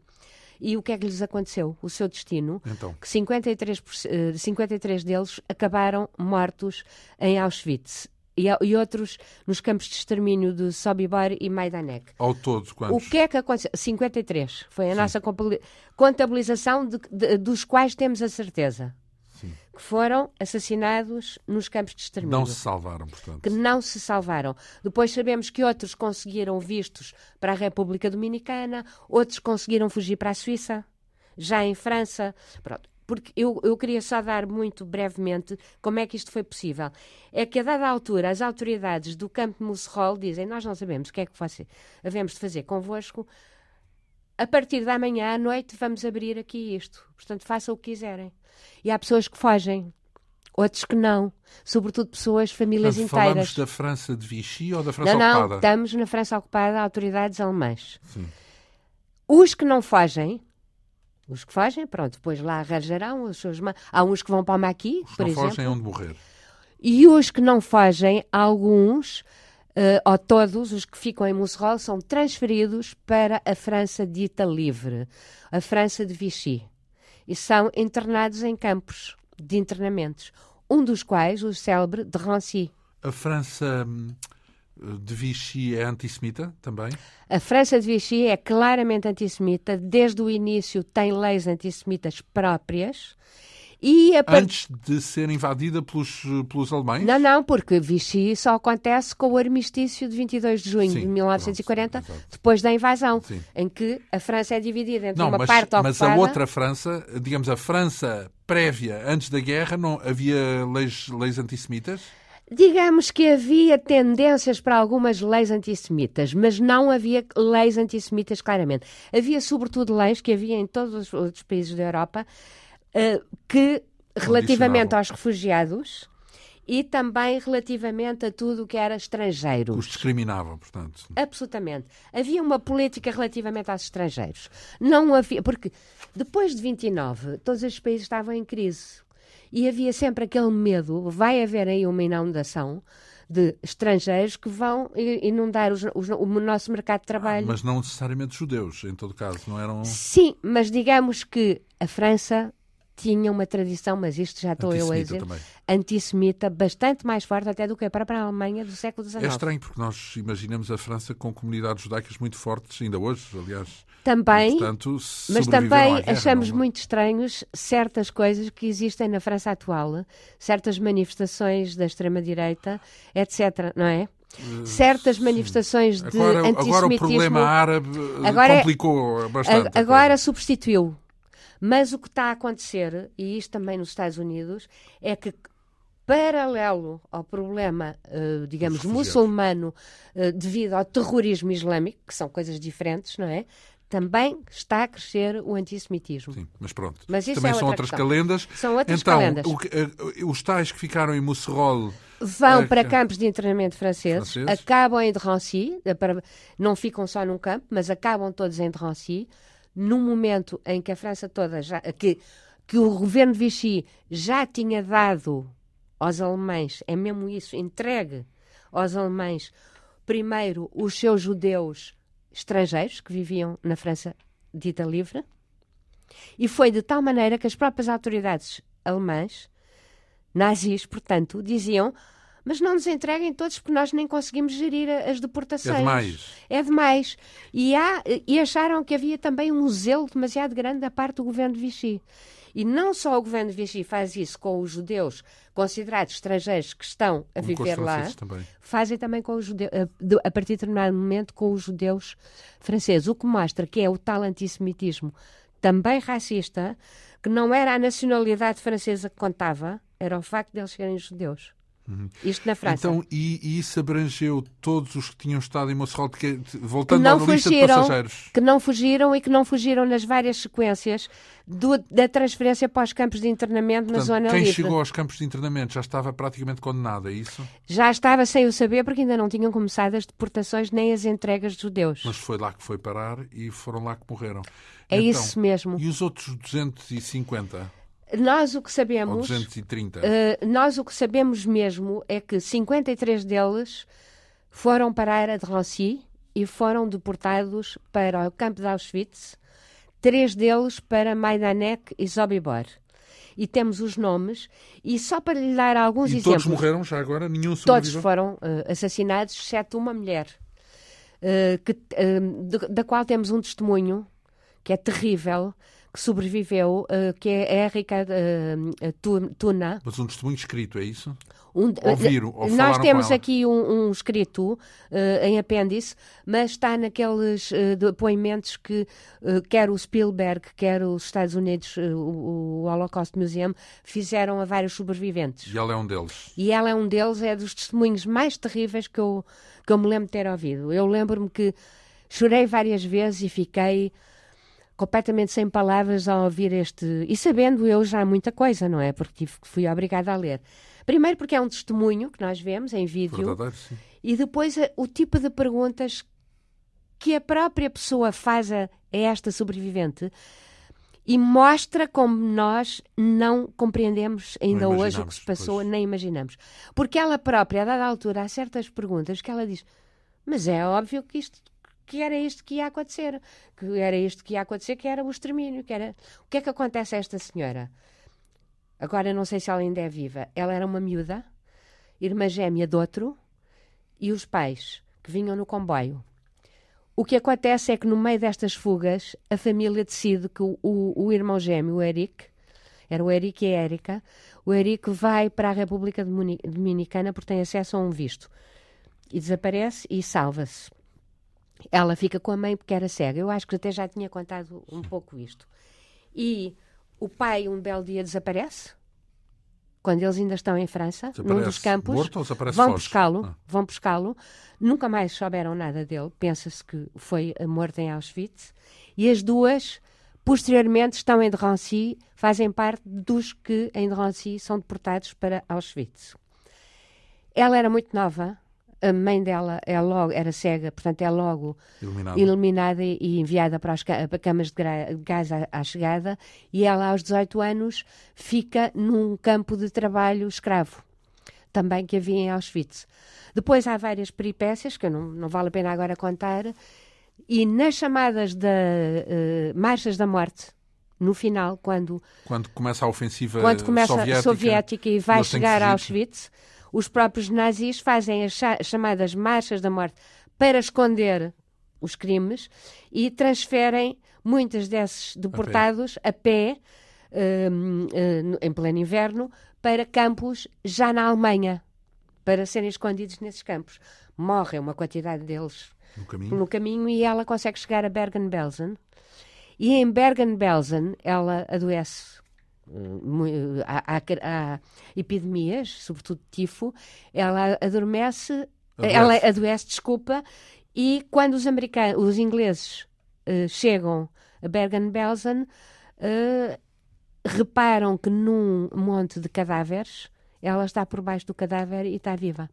[SPEAKER 2] e o que é que lhes aconteceu, o seu destino.
[SPEAKER 1] Então.
[SPEAKER 2] Que 53, por- eh, 53 deles acabaram mortos em Auschwitz. E, outros nos campos de extermínio de Sobibor e Majdanek.
[SPEAKER 1] Ao todo,
[SPEAKER 2] O
[SPEAKER 1] quantos?
[SPEAKER 2] que é que aconteceu? 53. Foi a nossa compali- contabilização de- de- dos quais temos a certeza.
[SPEAKER 1] Sim.
[SPEAKER 2] que foram assassinados nos campos de extermínio.
[SPEAKER 1] Não se salvaram, portanto.
[SPEAKER 2] Que não se salvaram. Depois sabemos que outros conseguiram vistos para a República Dominicana, outros conseguiram fugir para a Suíça, já em França. Pronto. Porque eu, eu queria só dar muito brevemente como é que isto foi possível. É que a dada altura as autoridades do campo de Musserol dizem nós não sabemos o que é que havemos de fazer convosco, a partir da manhã à noite vamos abrir aqui isto. Portanto, façam o que quiserem. E há pessoas que fogem, outros que não. Sobretudo pessoas, famílias
[SPEAKER 1] Portanto,
[SPEAKER 2] inteiras.
[SPEAKER 1] Falamos da França de Vichy ou da França
[SPEAKER 2] não,
[SPEAKER 1] ocupada?
[SPEAKER 2] Não, estamos na França ocupada, autoridades alemãs. Sim. Os que não fogem, os que fogem, pronto, depois lá arranjarão os seus... Há uns que vão para o Maqui,
[SPEAKER 1] os
[SPEAKER 2] por
[SPEAKER 1] não
[SPEAKER 2] exemplo.
[SPEAKER 1] fogem onde morrer.
[SPEAKER 2] E os que não fogem, alguns uh, ou todos os que ficam em Mousserol são transferidos para a França dita livre, a França de Vichy, e são internados em campos de internamentos, um dos quais o célebre de Rancy.
[SPEAKER 1] A França hum, de Vichy é antissemita também?
[SPEAKER 2] A França de Vichy é claramente antissemita, desde o início tem leis antissemitas próprias
[SPEAKER 1] e part... Antes de ser invadida pelos, pelos alemães?
[SPEAKER 2] Não, não, porque Vichy só acontece com o armistício de 22 de junho Sim, de 1940, pronto, depois da invasão, Sim. em que a França é dividida entre
[SPEAKER 1] não,
[SPEAKER 2] uma
[SPEAKER 1] mas,
[SPEAKER 2] parte ocupada...
[SPEAKER 1] Mas a outra França, digamos a França prévia, antes da guerra, não havia leis, leis antissemitas?
[SPEAKER 2] Digamos que havia tendências para algumas leis antissemitas, mas não havia leis antissemitas claramente. Havia sobretudo leis que havia em todos os outros países da Europa que relativamente aos refugiados e também relativamente a tudo o que era estrangeiro.
[SPEAKER 1] Os discriminavam, portanto.
[SPEAKER 2] Absolutamente. Havia uma política relativamente aos estrangeiros. Não havia, porque depois de 29, todos os países estavam em crise. E havia sempre aquele medo, vai haver aí uma inundação de estrangeiros que vão inundar os, os, o nosso mercado de trabalho.
[SPEAKER 1] Ah, mas não necessariamente judeus, em todo caso, não eram...
[SPEAKER 2] Sim, mas digamos que a França tinha uma tradição, mas isto já estou eu a dizer, também. antissemita, bastante mais forte até do que a própria Alemanha do século XIX.
[SPEAKER 1] É estranho, porque nós imaginamos a França com comunidades judaicas muito fortes, ainda hoje, aliás.
[SPEAKER 2] Também,
[SPEAKER 1] e, portanto,
[SPEAKER 2] mas também
[SPEAKER 1] guerra,
[SPEAKER 2] achamos
[SPEAKER 1] não...
[SPEAKER 2] muito estranhos certas coisas que existem na França atual, certas manifestações da extrema-direita, etc., não é? Uh, certas manifestações de agora, antissemitismo.
[SPEAKER 1] Agora o problema árabe agora é complicou é, bastante.
[SPEAKER 2] Agora substituiu mas o que está a acontecer, e isto também nos Estados Unidos, é que paralelo ao problema, uh, digamos, muçulmano uh, devido ao terrorismo islâmico, que são coisas diferentes, não é? Também está a crescer o antissemitismo.
[SPEAKER 1] Sim, mas pronto.
[SPEAKER 2] Mas
[SPEAKER 1] Também
[SPEAKER 2] é
[SPEAKER 1] são outras
[SPEAKER 2] questão.
[SPEAKER 1] calendas.
[SPEAKER 2] São outras
[SPEAKER 1] então,
[SPEAKER 2] calendas.
[SPEAKER 1] O, os tais que ficaram em Musserol
[SPEAKER 2] vão para campos de internamento franceses, franceses, acabam em Drancy, não ficam só num campo, mas acabam todos em Drancy num momento em que a França toda já. que, que o governo de Vichy já tinha dado aos alemães, é mesmo isso, entregue aos alemães, primeiro os seus judeus estrangeiros que viviam na França dita livre, e foi de tal maneira que as próprias autoridades alemãs, nazis, portanto, diziam mas não nos entreguem todos porque nós nem conseguimos gerir as deportações. É
[SPEAKER 1] demais.
[SPEAKER 2] É demais. E, há, e acharam que havia também um zelo demasiado grande da parte do governo de Vichy. E não só o governo de Vichy faz isso com os judeus considerados estrangeiros que estão a
[SPEAKER 1] Como
[SPEAKER 2] viver lá,
[SPEAKER 1] também.
[SPEAKER 2] fazem também com os judeus, a partir de determinado momento com os judeus franceses, o que mostra que é o tal antissemitismo também racista, que não era a nacionalidade francesa que contava, era o facto de eles serem judeus. Uhum. Isto na França.
[SPEAKER 1] Então, e, e, isso abrangeu todos os que tinham estado em Mossorol, que, voltando à lista de passageiros?
[SPEAKER 2] Que não fugiram e que não fugiram nas várias sequências do, da transferência para os campos de internamento Portanto, na zona
[SPEAKER 1] quem
[SPEAKER 2] livre.
[SPEAKER 1] Quem chegou aos campos de internamento já estava praticamente condenado, é isso?
[SPEAKER 2] Já estava sem o saber, porque ainda não tinham começado as deportações nem as entregas de judeus.
[SPEAKER 1] Mas foi lá que foi parar e foram lá que morreram.
[SPEAKER 2] É
[SPEAKER 1] então,
[SPEAKER 2] isso mesmo.
[SPEAKER 1] E os outros 250?
[SPEAKER 2] Nós o que sabemos.
[SPEAKER 1] Ou 230.
[SPEAKER 2] Uh, nós o que sabemos mesmo é que 53 deles foram parar a Drancy e foram deportados para o campo de Auschwitz, três deles para Majdanek e Sobibor. E temos os nomes, e só para lhe dar alguns
[SPEAKER 1] e
[SPEAKER 2] exemplos.
[SPEAKER 1] Todos morreram já agora? Nenhum
[SPEAKER 2] sobreviveu? Todos foram uh, assassinados, exceto uma mulher, uh, que, da qual temos um testemunho que é terrível que sobreviveu, uh, que é Erika uh, Tuna.
[SPEAKER 1] Mas um testemunho escrito, é isso?
[SPEAKER 2] Um,
[SPEAKER 1] Ouviram, ou
[SPEAKER 2] nós temos aqui um, um escrito uh, em apêndice, mas está naqueles uh, depoimentos que uh, quer o Spielberg, quer os Estados Unidos, o, o Holocaust Museum, fizeram a vários sobreviventes.
[SPEAKER 1] E ela é um deles.
[SPEAKER 2] E ela é um deles, é dos testemunhos mais terríveis que eu, que eu me lembro de ter ouvido. Eu lembro-me que chorei várias vezes e fiquei completamente sem palavras ao ouvir este. E sabendo eu já muita coisa, não é? Porque fui obrigada a ler. Primeiro porque é um testemunho que nós vemos em vídeo.
[SPEAKER 1] sim.
[SPEAKER 2] E depois eh, o tipo de perguntas que a própria pessoa faz a, a esta sobrevivente e mostra como nós não compreendemos ainda não hoje o que se passou, pois. nem imaginamos. Porque ela própria, a dada altura, há certas perguntas que ela diz: Mas é óbvio que isto que era isto que ia acontecer, que era isto que ia acontecer, que era o extermínio, que era o que é que acontece a esta senhora? Agora não sei se ela ainda é viva. Ela era uma miúda, irmã gêmea de outro, e os pais que vinham no comboio. O que acontece é que no meio destas fugas, a família decide que o, o, o irmão gêmeo, o Eric, era o Eric e a Érica, o Eric vai para a República Dominicana porque tem acesso a um visto. E desaparece e salva-se. Ela fica com a mãe porque era cega. Eu acho que até já tinha contado um pouco isto. E o pai, um belo dia, desaparece. Quando eles ainda estão em França, num dos campos,
[SPEAKER 1] morto,
[SPEAKER 2] vão buscá-lo, ah. vão buscá-lo. Nunca mais souberam nada dele. Pensa-se que foi morto em Auschwitz. E as duas, posteriormente, estão em Drancy, fazem parte dos que em Drancy são deportados para Auschwitz. Ela era muito nova, a mãe dela é logo, era cega, portanto é logo
[SPEAKER 1] eliminada,
[SPEAKER 2] eliminada e enviada para as para camas de gás à, à, chegada, e ela aos 18 anos fica num campo de trabalho escravo, também que havia em Auschwitz. Depois há várias peripécias, que não, não vale a pena agora contar, e nas chamadas da uh, Marchas da Morte, no final, quando...
[SPEAKER 1] Quando começa a ofensiva
[SPEAKER 2] quando começa
[SPEAKER 1] soviética,
[SPEAKER 2] soviética e vai chegar a Auschwitz os próprios nazis fazem as chamadas marchas da morte para esconder os crimes e transferem muitos desses deportados a pé, a pé um, uh, em pleno inverno, para campos já na Alemanha, para serem escondidos nesses campos. Morre uma quantidade deles
[SPEAKER 1] no caminho,
[SPEAKER 2] no caminho e ela consegue chegar a Bergen-Belsen. E em Bergen-Belsen ela adoece há, há, há, epidemias, sobretudo tifo, ela adormece, adoece. ela adoece, desculpa, e quando os americanos, os ingleses uh, chegam a Bergen-Belsen, uh, reparam que num monte de cadáveres, ela está por baixo do cadáver e está viva.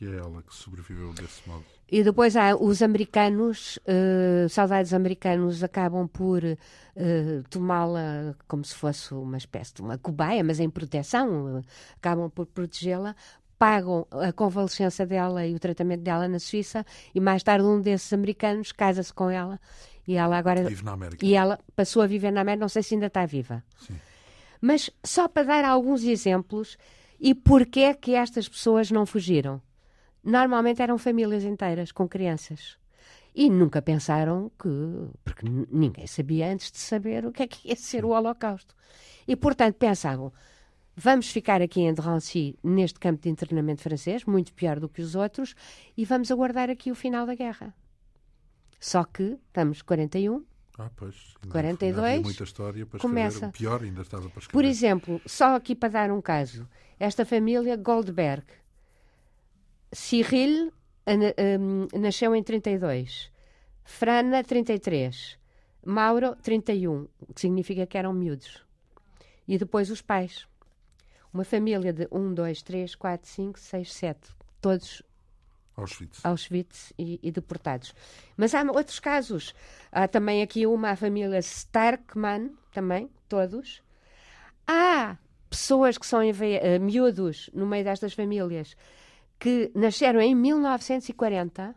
[SPEAKER 1] E é ela que sobreviveu desse modo.
[SPEAKER 2] E depois há os americanos, uh, soldados americanos acabam por uh, tomá-la como se fosse uma espécie de uma cobaia, mas em proteção, uh, acabam por protegê-la, pagam a convalescença dela e o tratamento dela na Suíça e mais tarde um desses americanos casa-se com ela e ela agora
[SPEAKER 1] vive na América.
[SPEAKER 2] e ela passou a viver na América, não sei se ainda está viva.
[SPEAKER 1] Sim.
[SPEAKER 2] Mas só para dar alguns exemplos e porquê é que estas pessoas não fugiram normalmente eram famílias inteiras com crianças. E nunca pensaram que. Porque ninguém sabia antes de saber o que é que ia ser o Holocausto. E, portanto, pensavam: vamos ficar aqui em Drancy, neste campo de internamento francês, muito pior do que os outros, e vamos aguardar aqui o final da guerra. Só que estamos 41.
[SPEAKER 1] Ah, pois.
[SPEAKER 2] 42.
[SPEAKER 1] muita história para
[SPEAKER 2] começa.
[SPEAKER 1] O pior ainda estava para escrever.
[SPEAKER 2] Por exemplo, só aqui para dar um caso, esta família Goldberg Cyril um, nasceu em 32, Frana, 33, Mauro, 31, o que significa que eram miúdos. E depois os pais. Uma família de 1, 2, 3, 4, 5, 6, 7, todos
[SPEAKER 1] Auschwitz,
[SPEAKER 2] Auschwitz e, e, deportados. Mas há outros casos. Há também aqui uma a família Starkman, também, todos. Há pessoas que são uh, miúdos no meio destas famílias que nasceram em 1940.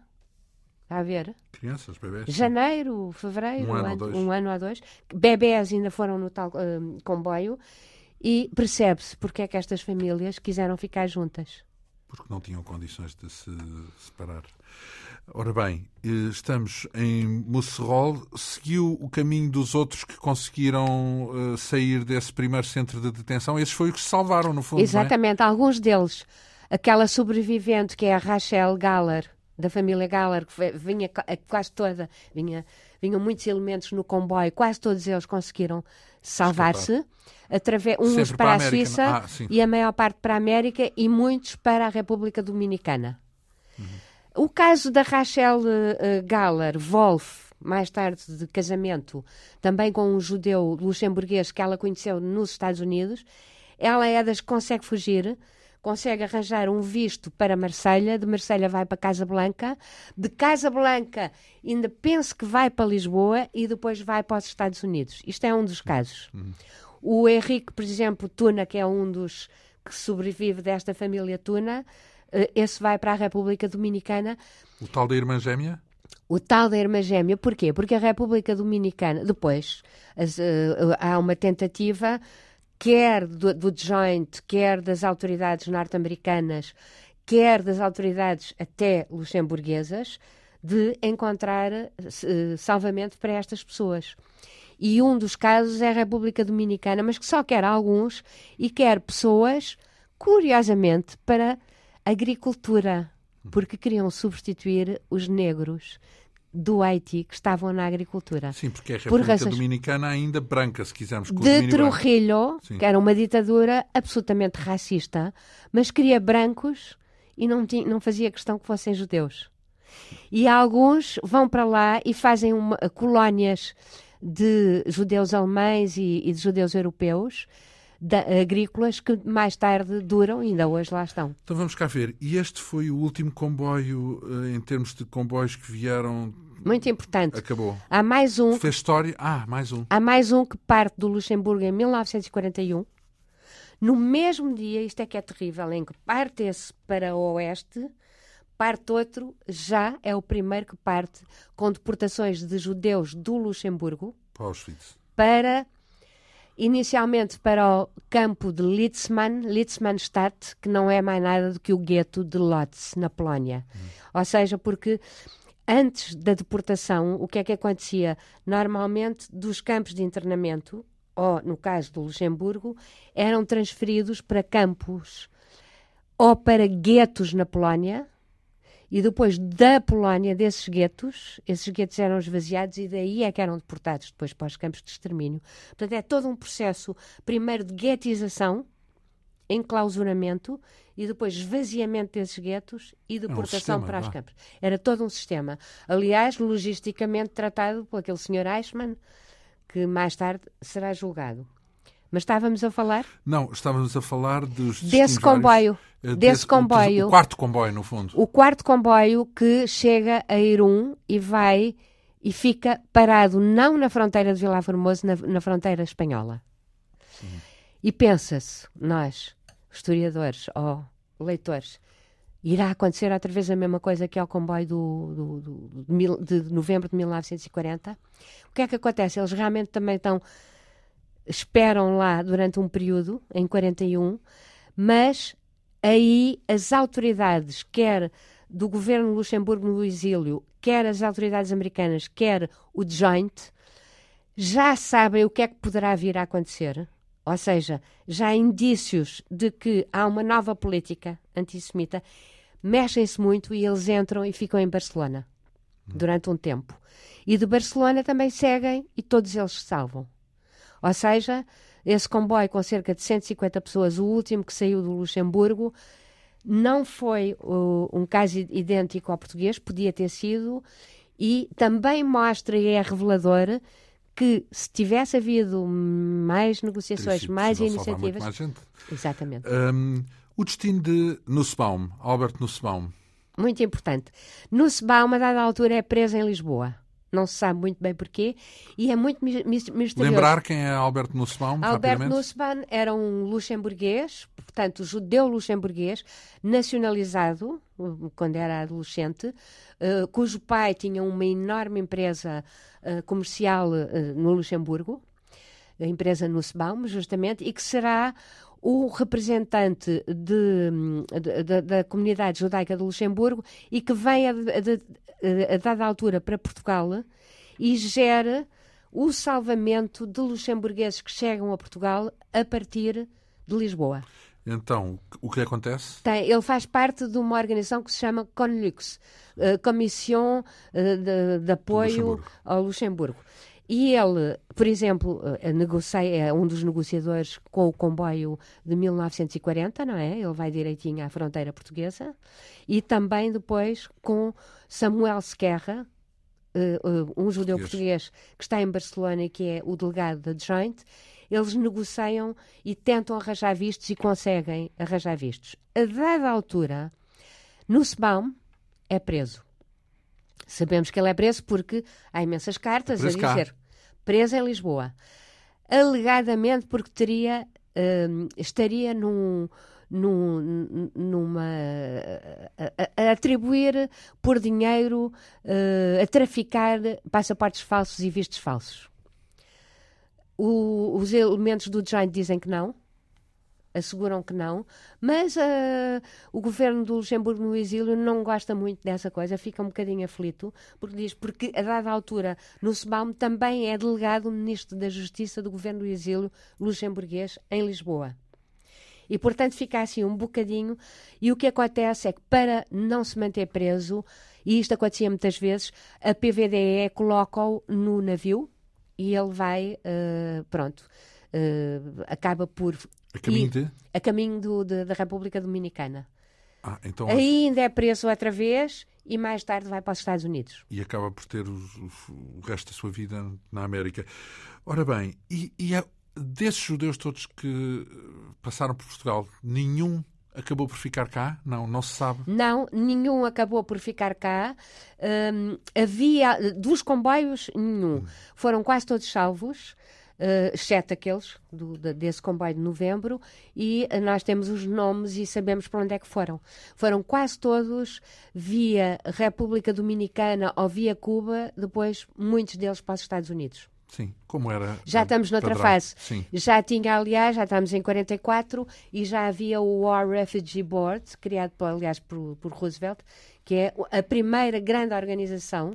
[SPEAKER 2] Está a ver?
[SPEAKER 1] Crianças, bebés.
[SPEAKER 2] Janeiro, fevereiro,
[SPEAKER 1] um ano, ou dois.
[SPEAKER 2] Um ano ou dois. Bebés ainda foram no tal uh, comboio e percebe-se porque é que estas famílias quiseram ficar juntas.
[SPEAKER 1] Porque não tinham condições de se separar. Ora bem, eh, estamos em Musserol. Seguiu o caminho dos outros que conseguiram uh, sair desse primeiro centro de detenção? Esses foi os que se salvaram, no fundo. É?
[SPEAKER 2] Exatamente,
[SPEAKER 1] é?
[SPEAKER 2] alguns deles. Aquela sobrevivente que é a Rachel Galler, da família Galler, que vinha quase toda, vinha, vinham muitos elementos no comboio, quase todos eles conseguiram salvar-se. Através, uns para, a,
[SPEAKER 1] a
[SPEAKER 2] Suíça
[SPEAKER 1] ah,
[SPEAKER 2] e a maior parte para a América e muitos para a República Dominicana. Uhum. O caso da Rachel uh, Galler Wolf, mais tarde de casamento, também com um judeu luxemburguês que ela conheceu nos Estados Unidos, ela é das que consegue fugir, consegue arranjar um visto para Marselha, de Marselha vai para Casablanca, de Casablanca ainda pensa que vai para Lisboa e depois vai para os Estados Unidos. Isto é um dos casos. Uhum. O Henrique, por exemplo, Tuna, que é um dos que sobrevive desta família Tuna, eh, esse vai para a República Dominicana.
[SPEAKER 1] O tal da irmã gêmea?
[SPEAKER 2] O tal da irmã gêmea, porquê? Porque a República Dominicana, depois, as, uh, há uma tentativa, quer do, do joint, quer das autoridades norte-americanas, quer das autoridades até luxemburguesas, de encontrar uh, salvamento para estas pessoas. E um dos casos é a República Dominicana, mas que só quer alguns e quer pessoas, curiosamente, para agricultura, porque queriam substituir os negros do Haiti que estavam na agricultura.
[SPEAKER 1] Sim, porque é a República Por Dominicana ainda branca, se quisermos.
[SPEAKER 2] De Trujillo, que era uma ditadura absolutamente racista, mas queria brancos e não, tinha, não fazia questão que fossem judeus. E alguns vão para lá e fazem uma, colónias de judeus alemães e, e de judeus europeus, da, agrícolas, que mais tarde duram e ainda hoje lá estão.
[SPEAKER 1] Então vamos cá ver. E este foi o último comboio, eh, em termos de comboios que vieram
[SPEAKER 2] muito importante.
[SPEAKER 1] Acabou.
[SPEAKER 2] Há mais um.
[SPEAKER 1] Fez história. Ah, mais um.
[SPEAKER 2] Há mais um que parte do Luxemburgo em 1941. No mesmo dia, isto é que é terrível, em que parte esse para o oeste, parte outro, já é o primeiro que parte com deportações de judeus do Luxemburgo
[SPEAKER 1] para Auschwitz.
[SPEAKER 2] Para, inicialmente para o campo de Litzmann, Litzmannstadt, que não é mais nada do que o gueto de Lodz, na Polónia. Hum. Ou seja, porque antes da deportação, o que é que acontecia? Normalmente, dos campos de internamento, ou no caso do Luxemburgo, eram transferidos para campos ou para guetos na Polónia, e depois da Polónia, desses guetos, esses guetos eram esvaziados e daí é que eram deportados depois para os campos de extermínio. Portanto, é todo um processo, primeiro de guetização, enclausuramento e depois esvaziamento desses guetos e deportação é um sistema, para os campos. Era todo um sistema. Aliás, logisticamente tratado por aquele senhor Eichmann, que mais tarde será julgado. Mas estávamos a falar?
[SPEAKER 1] Não, estávamos a falar dos
[SPEAKER 2] desse comboio. Desse, desse comboio.
[SPEAKER 1] O quarto comboio, no fundo.
[SPEAKER 2] O quarto comboio que chega a Irum e vai e fica parado não na fronteira de Vila Formoso, na, na fronteira espanhola. Sim. E pensa-se, nós, historiadores ou leitores, irá acontecer outra vez a mesma coisa que ao comboio do, do, do, de, de novembro de 1940? O que é que acontece? Eles realmente também estão esperam lá durante um período, em 41, mas aí as autoridades, quer do governo Luxemburgo no exílio, quer as autoridades americanas, quer o Joint, já sabem o que é que poderá vir a acontecer. Ou seja, já há indícios de que há uma nova política antissemita, mexem-se muito e eles entram e ficam em Barcelona durante um tempo. E de Barcelona também seguem e todos eles se salvam. Ou seja, esse comboio com cerca de 150 pessoas, o último que saiu do Luxemburgo, não foi uh, um caso idêntico ao português, podia ter sido, e também mostra e é revelador que se tivesse havido mais negociações, mais iniciativas.
[SPEAKER 1] Mais gente.
[SPEAKER 2] Exatamente.
[SPEAKER 1] Um, o destino de Nussbaum, Albert Nussbaum.
[SPEAKER 2] Muito importante. Nussbaum, a dada altura, é preso em Lisboa não se sabe muito bem porquê, e é muito misterioso.
[SPEAKER 1] Lembrar quem é Albert Nussbaum?
[SPEAKER 2] Albert Nussbaum era um luxemburguês, portanto, judeu luxemburguês, nacionalizado quando era adolescente, uh, cujo pai tinha uma enorme empresa uh, comercial uh, no Luxemburgo, a empresa Nussbaum, justamente, e que será o representante de, de, de, da comunidade judaica de Luxemburgo e que vem a, a dada altura para Portugal e gera o salvamento de luxemburgueses que chegam a Portugal a partir de Lisboa.
[SPEAKER 1] Então, o que acontece?
[SPEAKER 2] Tem, ele faz parte de uma organização que se chama CONLUX, uh, Comissão uh, de, de, Apoio Luxemburgo. ao Luxemburgo. E ele, por exemplo, uh, negocia, é um dos negociadores com o comboio de 1940, não é? Ele vai direitinho à fronteira portuguesa. E também depois com Samuel Sequerra, um judeu português. português que está em Barcelona e que é o delegado da Joint eles negociam e tentam arranjar vistos e conseguem arranjar vistos. A dada altura, Nussbaum é preso. Sabemos que ele é preso porque há imensas cartas preso a dizer cá. preso em Lisboa. Alegadamente porque teria, uh, estaria num, num, numa a, a, atribuir por dinheiro uh, a traficar passaportes falsos e vistos falsos. O, os elementos do Giant dizem que não, asseguram que não, mas uh, o governo do Luxemburgo no exílio não gosta muito dessa coisa, fica um bocadinho aflito, porque diz, porque a dada altura no SBAM também é delegado o ministro da Justiça do governo do exílio luxemburguês em Lisboa. E, portanto, fica assim um bocadinho. E o que acontece é que, para não se manter preso, e isto acontecia muitas vezes, a PVDE coloca-o no navio, e ele vai, uh, pronto, uh, acaba por.
[SPEAKER 1] A caminho de?
[SPEAKER 2] A caminho do, de, da República Dominicana.
[SPEAKER 1] Ah, então...
[SPEAKER 2] Ainda é preso outra vez e mais tarde vai para os Estados Unidos.
[SPEAKER 1] E acaba por ter os, os, o resto da sua vida na América. Ora bem, e, e é desses judeus todos que passaram por Portugal, nenhum acabou por ficar cá? Não, não se sabe.
[SPEAKER 2] Não, nenhum acabou por ficar cá. Um, havia, dos comboios, nenhum. Hum. Foram quase todos salvos. Uh, exceto aqueles do, desse comboio de novembro, e nós temos os nomes e sabemos para onde é que foram. Foram quase todos via República Dominicana ou via Cuba, depois muitos deles para os Estados Unidos.
[SPEAKER 1] Sim, como era.
[SPEAKER 2] Já estamos noutra padrão. fase. Sim. Já tinha, aliás, já estamos em 44 e já havia o War Refugee Board, criado, aliás, por, por Roosevelt, que é a primeira grande organização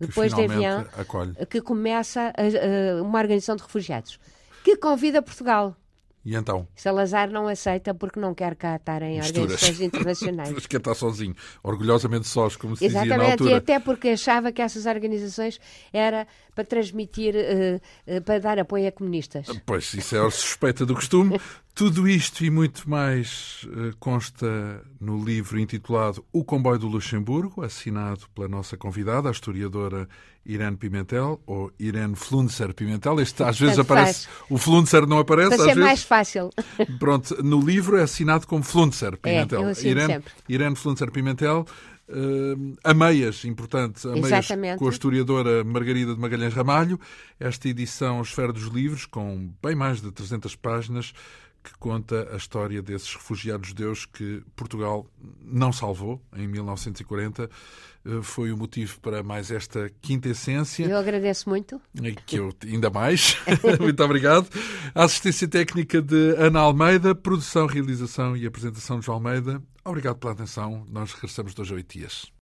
[SPEAKER 2] depois de avião
[SPEAKER 1] acolhe.
[SPEAKER 2] que começa a, a, uma organização de refugiados que convida Portugal
[SPEAKER 1] e então?
[SPEAKER 2] Salazar não aceita porque não quer cá estar em Misturas. organizações internacionais.
[SPEAKER 1] Mas quer estar sozinho, orgulhosamente sós, como se
[SPEAKER 2] Exatamente,
[SPEAKER 1] dizia na altura.
[SPEAKER 2] e até porque achava que essas organizações era para transmitir, uh, uh, para dar apoio a comunistas.
[SPEAKER 1] Pois, isso é a suspeita do costume. Tudo isto e muito mais uh, consta no livro intitulado O Comboio do Luxemburgo, assinado pela nossa convidada, a historiadora Irene Pimentel, ou Irene Flunzer Pimentel. Este às vezes Tanto aparece, faz. o Flunzer não aparece.
[SPEAKER 2] Para
[SPEAKER 1] ser vezes.
[SPEAKER 2] mais fácil.
[SPEAKER 1] Pronto, no livro é assinado como Flunzer Pimentel.
[SPEAKER 2] É, eu Irene, sempre.
[SPEAKER 1] Irene Flunzer Pimentel. Uh, a meias, importante, a meias com a historiadora Margarida de Magalhães Ramalho. Esta edição Esfera dos Livros, com bem mais de 300 páginas, que conta a história desses refugiados judeus que Portugal não salvou em 1940. Eh, foi o motivo para mais esta quinta essência.
[SPEAKER 2] Eu agradeço muito.
[SPEAKER 1] E que eu ainda mais. muito obrigado. A assistência técnica de Ana Almeida, produção, realização e apresentação de João Almeida. Obrigado pela atenção. Nós regressamos dois a oito dias.